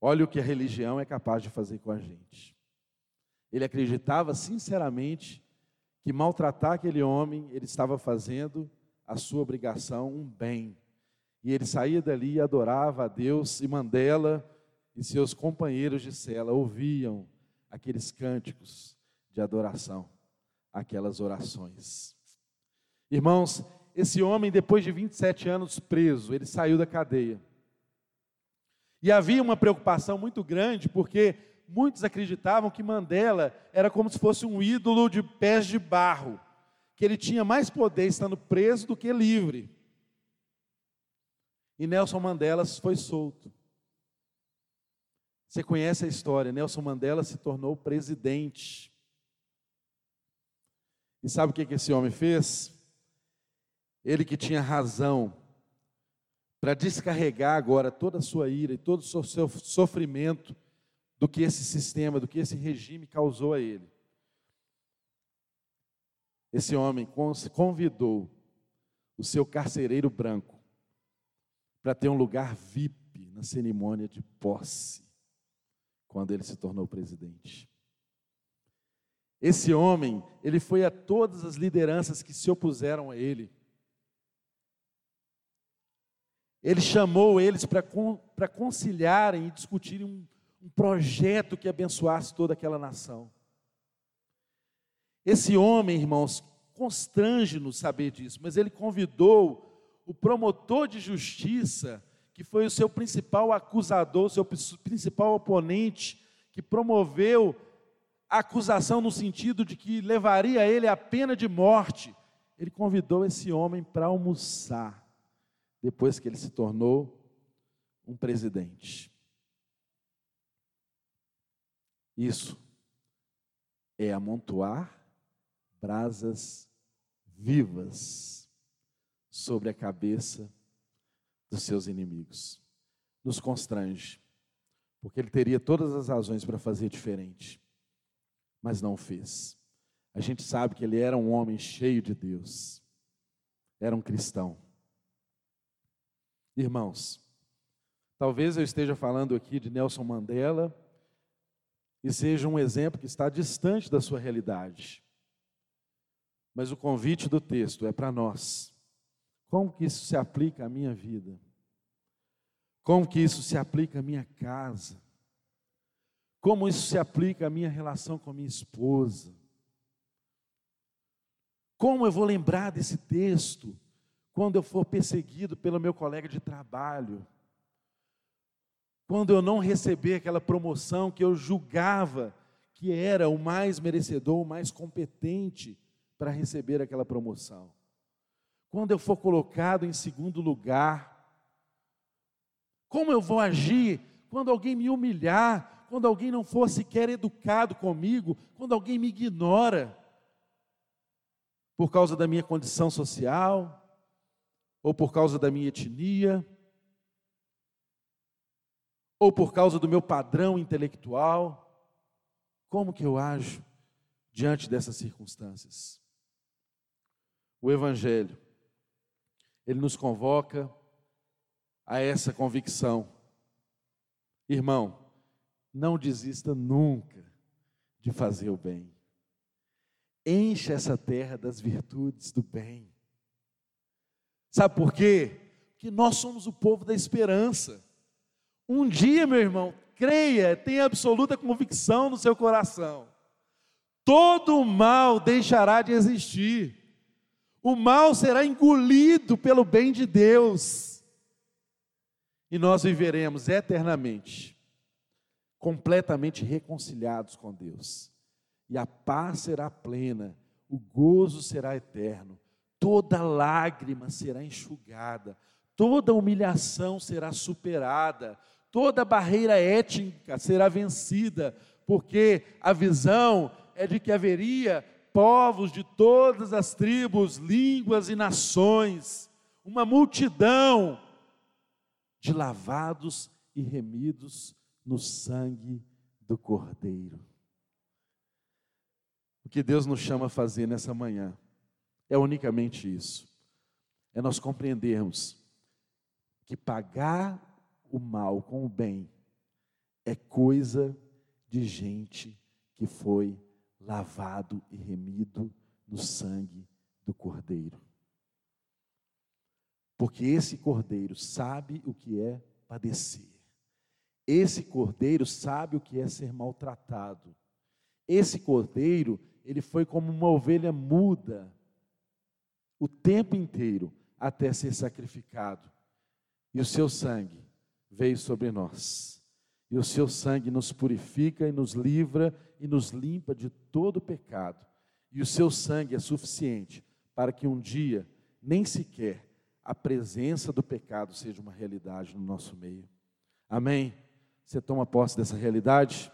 Olha o que a religião é capaz de fazer com a gente. Ele acreditava sinceramente que maltratar aquele homem, ele estava fazendo a sua obrigação um bem. E ele saía dali e adorava a Deus, e Mandela e seus companheiros de cela ouviam aqueles cânticos de adoração, aquelas orações. Irmãos, esse homem, depois de 27 anos preso, ele saiu da cadeia. E havia uma preocupação muito grande, porque muitos acreditavam que Mandela era como se fosse um ídolo de pés de barro, que ele tinha mais poder estando preso do que livre. E Nelson Mandela foi solto. Você conhece a história, Nelson Mandela se tornou presidente. E sabe o que esse homem fez? Ele que tinha razão para descarregar agora toda a sua ira e todo o seu sofrimento do que esse sistema, do que esse regime causou a ele. Esse homem convidou o seu carcereiro branco para ter um lugar VIP na cerimônia de posse, quando ele se tornou presidente. Esse homem, ele foi a todas as lideranças que se opuseram a ele. Ele chamou eles para conciliarem e discutirem um, um projeto que abençoasse toda aquela nação. Esse homem, irmãos, constrange-nos saber disso, mas ele convidou o promotor de justiça, que foi o seu principal acusador, o seu principal oponente, que promoveu acusação no sentido de que levaria ele à pena de morte. Ele convidou esse homem para almoçar, depois que ele se tornou um presidente. Isso é amontoar brasas vivas sobre a cabeça dos seus inimigos. Nos constrange, porque ele teria todas as razões para fazer diferente, mas não fez. A gente sabe que ele era um homem cheio de Deus, era um cristão. Irmãos, talvez eu esteja falando aqui de Nelson Mandela e seja um exemplo que está distante da sua realidade. Mas o convite do texto é para nós. Como que isso se aplica à minha vida? Como que isso se aplica à minha casa? Como isso se aplica à minha relação com a minha esposa? Como eu vou lembrar desse texto quando eu for perseguido pelo meu colega de trabalho? Quando eu não receber aquela promoção que eu julgava que era o mais merecedor, o mais competente para receber aquela promoção. Quando eu for colocado em segundo lugar, como eu vou agir quando alguém me humilhar, quando alguém não for sequer educado comigo, quando alguém me ignora por causa da minha condição social ou por causa da minha etnia? ou por causa do meu padrão intelectual? Como que eu ajo diante dessas circunstâncias? O Evangelho, ele nos convoca a essa convicção. Irmão, não desista nunca de fazer o bem. Encha essa terra das virtudes do bem. Sabe por quê? Porque nós somos o povo da esperança. Um dia, meu irmão, creia, tenha absoluta convicção no seu coração. Todo o mal deixará de existir. O mal será engolido pelo bem de Deus. E nós viveremos eternamente, completamente reconciliados com Deus. E a paz será plena, o gozo será eterno, toda lágrima será enxugada, toda humilhação será superada, toda barreira étnica será vencida, porque a visão é de que haveria povos de todas as tribos, línguas e nações, uma multidão de lavados e remidos no sangue do Cordeiro. O que Deus nos chama a fazer nessa manhã é unicamente isso: é nós compreendermos que pagar o mal com o bem é coisa de gente que foi lavado e remido no sangue do Cordeiro. Porque esse Cordeiro sabe o que é padecer. Esse Cordeiro sabe o que é ser maltratado. Esse Cordeiro, ele foi como uma ovelha muda o tempo inteiro até ser sacrificado. E o seu sangue veio sobre nós. E o seu sangue nos purifica e nos livra e nos limpa de todo pecado. E o seu sangue é suficiente para que um dia, nem sequer, a presença do pecado seja uma realidade no nosso meio. Amém? Você toma posse dessa realidade?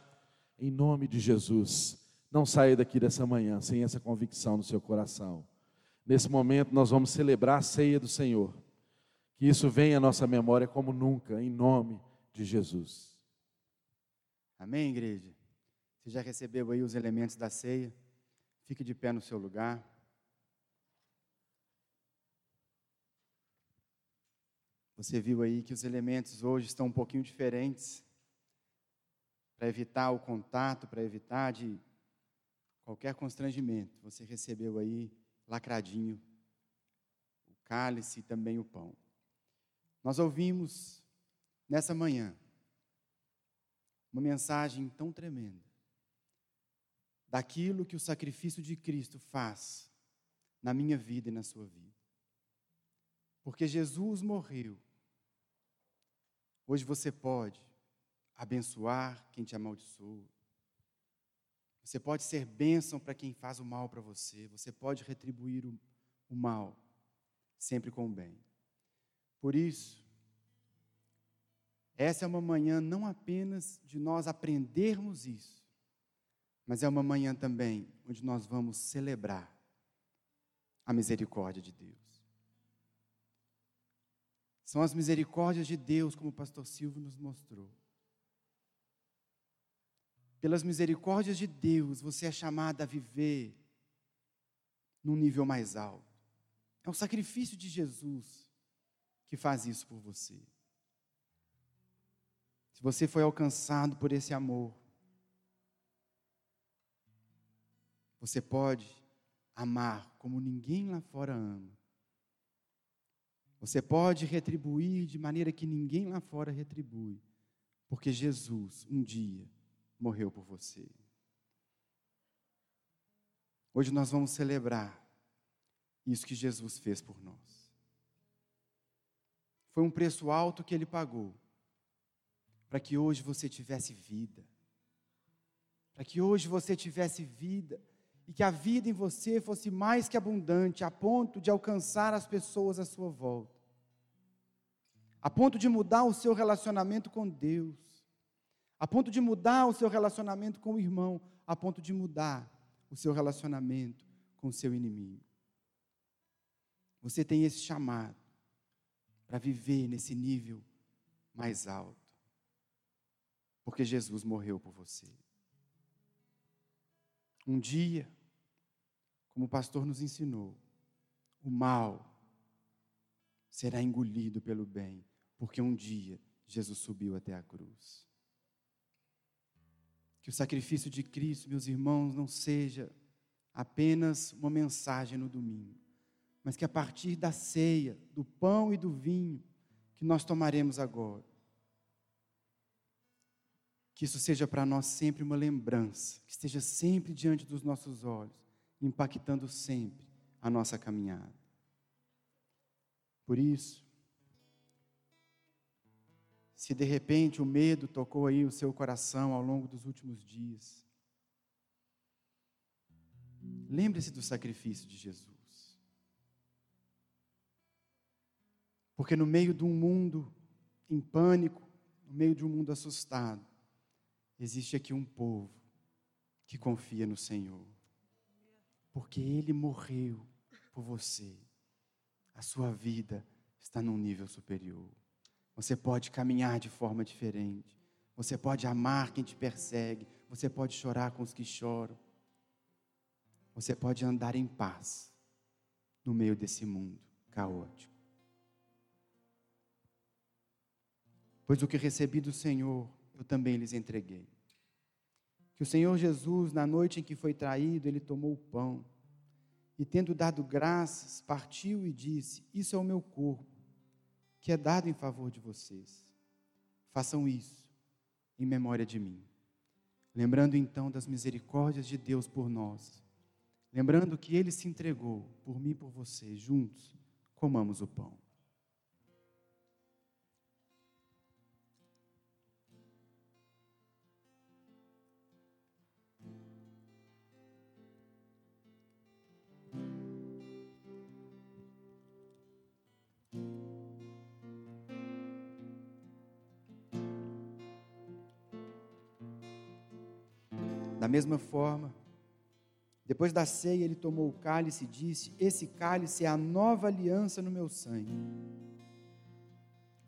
Em nome de Jesus. Não saia daqui dessa manhã sem essa convicção no seu coração. Nesse momento, nós vamos celebrar a ceia do Senhor. Que isso venha à nossa memória como nunca, em nome de Jesus. Amém, igreja? Você já recebeu aí os elementos da ceia? Fique de pé no seu lugar. Você viu aí que os elementos hoje estão um pouquinho diferentes para evitar o contato, para evitar de qualquer constrangimento. Você recebeu aí lacradinho o cálice e também o pão. Nós ouvimos nessa manhã uma mensagem tão tremenda daquilo que o sacrifício de Cristo faz na minha vida e na sua vida. Porque Jesus morreu. Hoje você pode abençoar quem te amaldiçoa. Você pode ser bênção para quem faz o mal para você. Você pode retribuir o, o mal, sempre com o bem. Por isso, essa é uma manhã não apenas de nós aprendermos isso, mas é uma manhã também onde nós vamos celebrar a misericórdia de Deus. São as misericórdias de Deus, como o pastor Silvio nos mostrou. Pelas misericórdias de Deus, você é chamado a viver num nível mais alto. É o sacrifício de Jesus que faz isso por você. Se você foi alcançado por esse amor, você pode amar como ninguém lá fora ama. Você pode retribuir de maneira que ninguém lá fora retribui, porque Jesus um dia morreu por você. Hoje nós vamos celebrar isso que Jesus fez por nós. Foi um preço alto que ele pagou, para que hoje você tivesse vida. Para que hoje você tivesse vida e que a vida em você fosse mais que abundante, a ponto de alcançar as pessoas à sua volta. A ponto de mudar o seu relacionamento com Deus. A ponto de mudar o seu relacionamento com o irmão, a ponto de mudar o seu relacionamento com o seu inimigo. Você tem esse chamado para viver nesse nível mais alto. Porque Jesus morreu por você. Um dia, como o pastor nos ensinou, o mal será engolido pelo bem, porque um dia Jesus subiu até a cruz. Que o sacrifício de Cristo, meus irmãos, não seja apenas uma mensagem no domingo, mas que a partir da ceia, do pão e do vinho que nós tomaremos agora, que isso seja para nós sempre uma lembrança, que esteja sempre diante dos nossos olhos, impactando sempre a nossa caminhada. Por isso, se de repente o medo tocou aí o seu coração ao longo dos últimos dias, lembre-se do sacrifício de Jesus. Porque no meio de um mundo em pânico, no meio de um mundo assustado, existe aqui um povo que confia no Senhor. Porque Ele morreu por você. A sua vida está num nível superior. Você pode caminhar de forma diferente. Você pode amar quem te persegue. Você pode chorar com os que choram. Você pode andar em paz no meio desse mundo caótico. pois o que recebi do Senhor, eu também lhes entreguei. Que o Senhor Jesus, na noite em que foi traído, ele tomou o pão e, tendo dado graças, partiu e disse: Isso é o meu corpo, que é dado em favor de vocês. Façam isso em memória de mim. Lembrando então das misericórdias de Deus por nós, lembrando que ele se entregou por mim e por você, juntos, comamos o pão. Da mesma forma, depois da ceia, ele tomou o cálice e disse: Esse cálice é a nova aliança no meu sangue.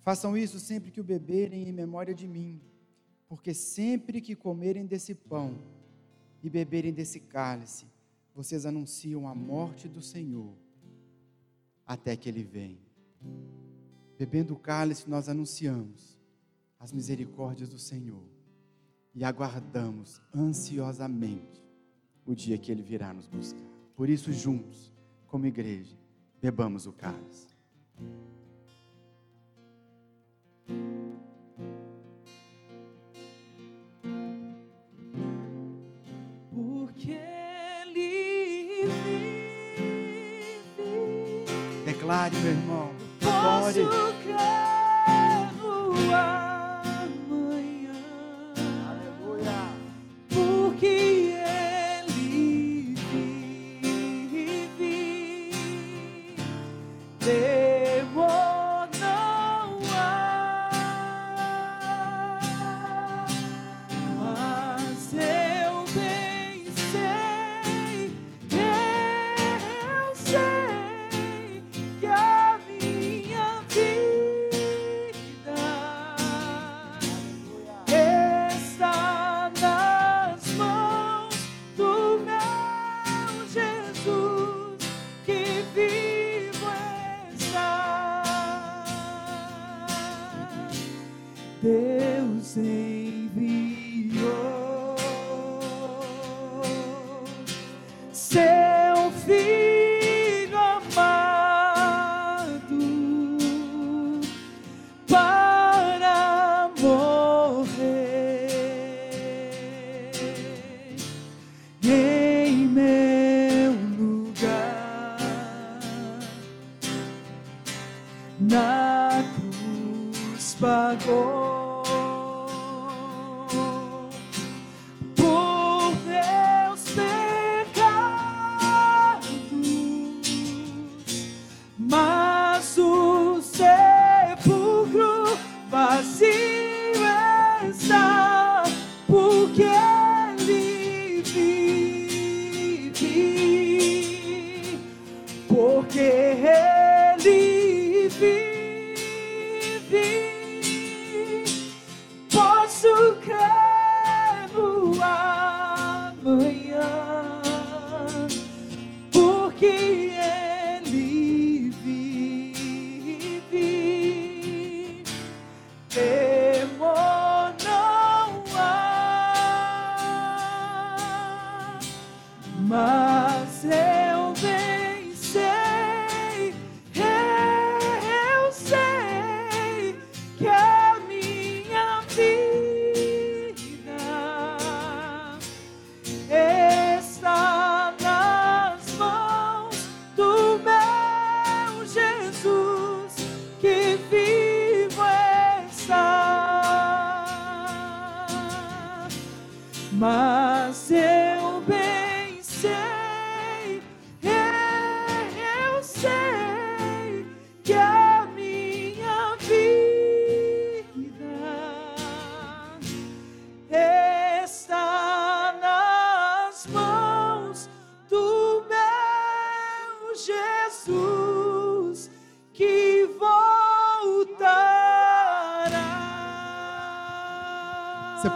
Façam isso sempre que o beberem em memória de mim, porque sempre que comerem desse pão e beberem desse cálice, vocês anunciam a morte do Senhor até que ele venha. Bebendo o cálice, nós anunciamos as misericórdias do Senhor e aguardamos ansiosamente o dia que Ele virá nos buscar. Por isso, juntos, como igreja, bebamos o cálice. Porque Ele vive. Declare, meu irmão. Posso Glória.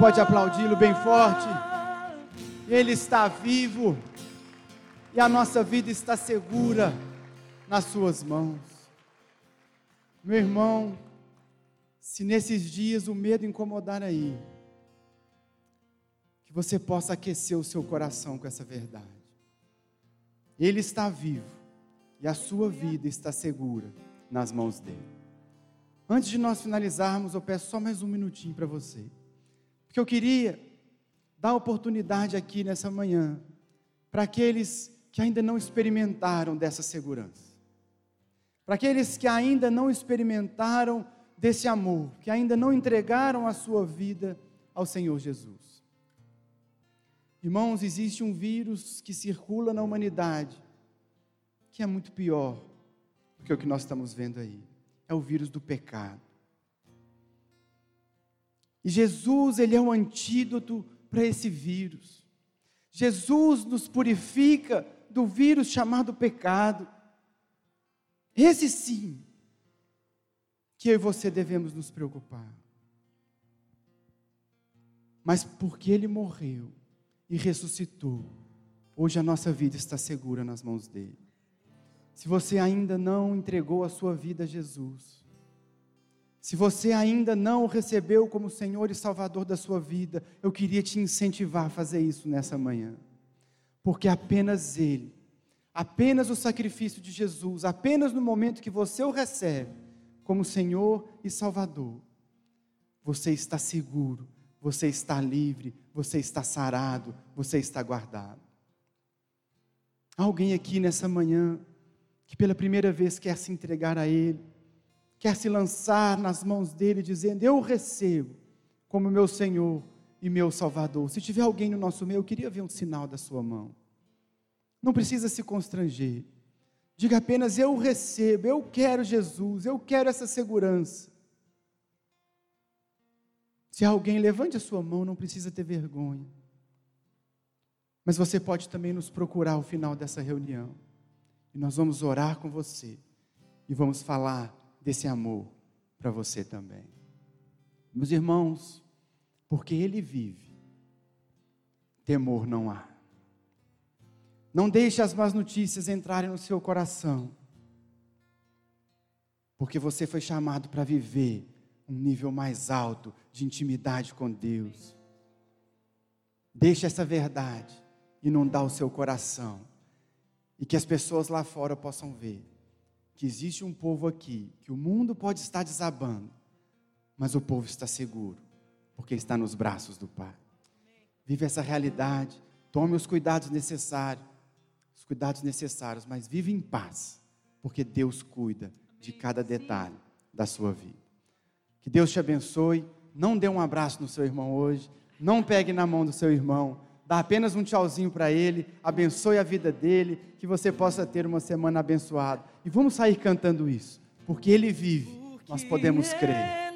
Pode aplaudi-lo bem forte? Ele está vivo e a nossa vida está segura nas Suas mãos. Meu irmão, se nesses dias o medo incomodar aí, que você possa aquecer o seu coração com essa verdade. Ele está vivo e a sua vida está segura nas mãos dele. Antes de nós finalizarmos, eu peço só mais um minutinho para você. Porque eu queria dar oportunidade aqui nessa manhã para aqueles que ainda não experimentaram dessa segurança. Para aqueles que ainda não experimentaram desse amor, que ainda não entregaram a sua vida ao Senhor Jesus. Irmãos, existe um vírus que circula na humanidade, que é muito pior do que o que nós estamos vendo aí. É o vírus do pecado. E Jesus, ele é o antídoto para esse vírus. Jesus nos purifica do vírus chamado pecado. Esse sim, que eu e você devemos nos preocupar. Mas porque Ele morreu e ressuscitou, hoje a nossa vida está segura nas mãos dEle. Se você ainda não entregou a sua vida a Jesus, se você ainda não o recebeu como Senhor e Salvador da sua vida, eu queria te incentivar a fazer isso nessa manhã. Porque apenas Ele, apenas o sacrifício de Jesus, apenas no momento que você o recebe como Senhor e Salvador, você está seguro, você está livre, você está sarado, você está guardado. Alguém aqui nessa manhã que pela primeira vez quer se entregar a Ele, quer se lançar nas mãos dele, dizendo: Eu recebo como meu Senhor e meu Salvador. Se tiver alguém no nosso meio, eu queria ver um sinal da sua mão. Não precisa se constranger. Diga apenas: Eu recebo, eu quero Jesus, eu quero essa segurança. Se alguém levante a sua mão, não precisa ter vergonha. Mas você pode também nos procurar ao final dessa reunião. E nós vamos orar com você. E vamos falar desse amor para você também. Meus irmãos, porque Ele vive, temor não há. Não deixe as más notícias entrarem no seu coração, porque você foi chamado para viver um nível mais alto de intimidade com Deus. Deixe essa verdade inundar o seu coração e que as pessoas lá fora possam ver que existe um povo aqui, que o mundo pode estar desabando, mas o povo está seguro, porque está nos braços do Pai. Vive essa realidade, tome os cuidados necessários, os cuidados necessários, mas vive em paz, porque Deus cuida de cada detalhe da sua vida. Que Deus te abençoe. Não dê um abraço no seu irmão hoje, não pegue na mão do seu irmão dá apenas um tchauzinho para ele, abençoe a vida dele, que você possa ter uma semana abençoada. E vamos sair cantando isso, porque ele vive, nós podemos crer.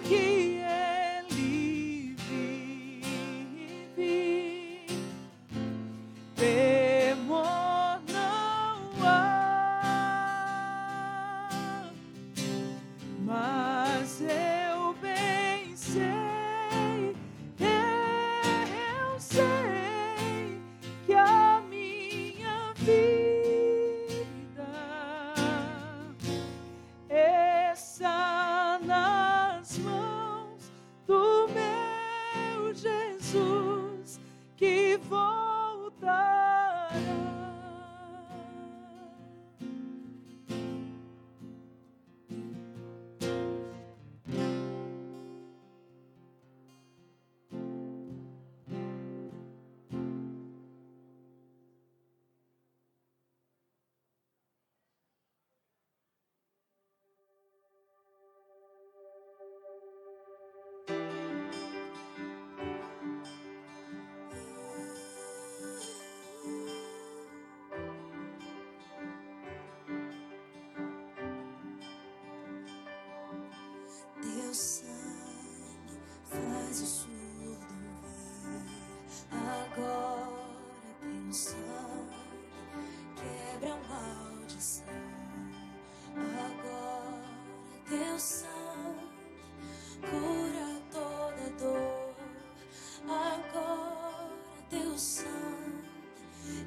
quebra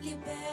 libera.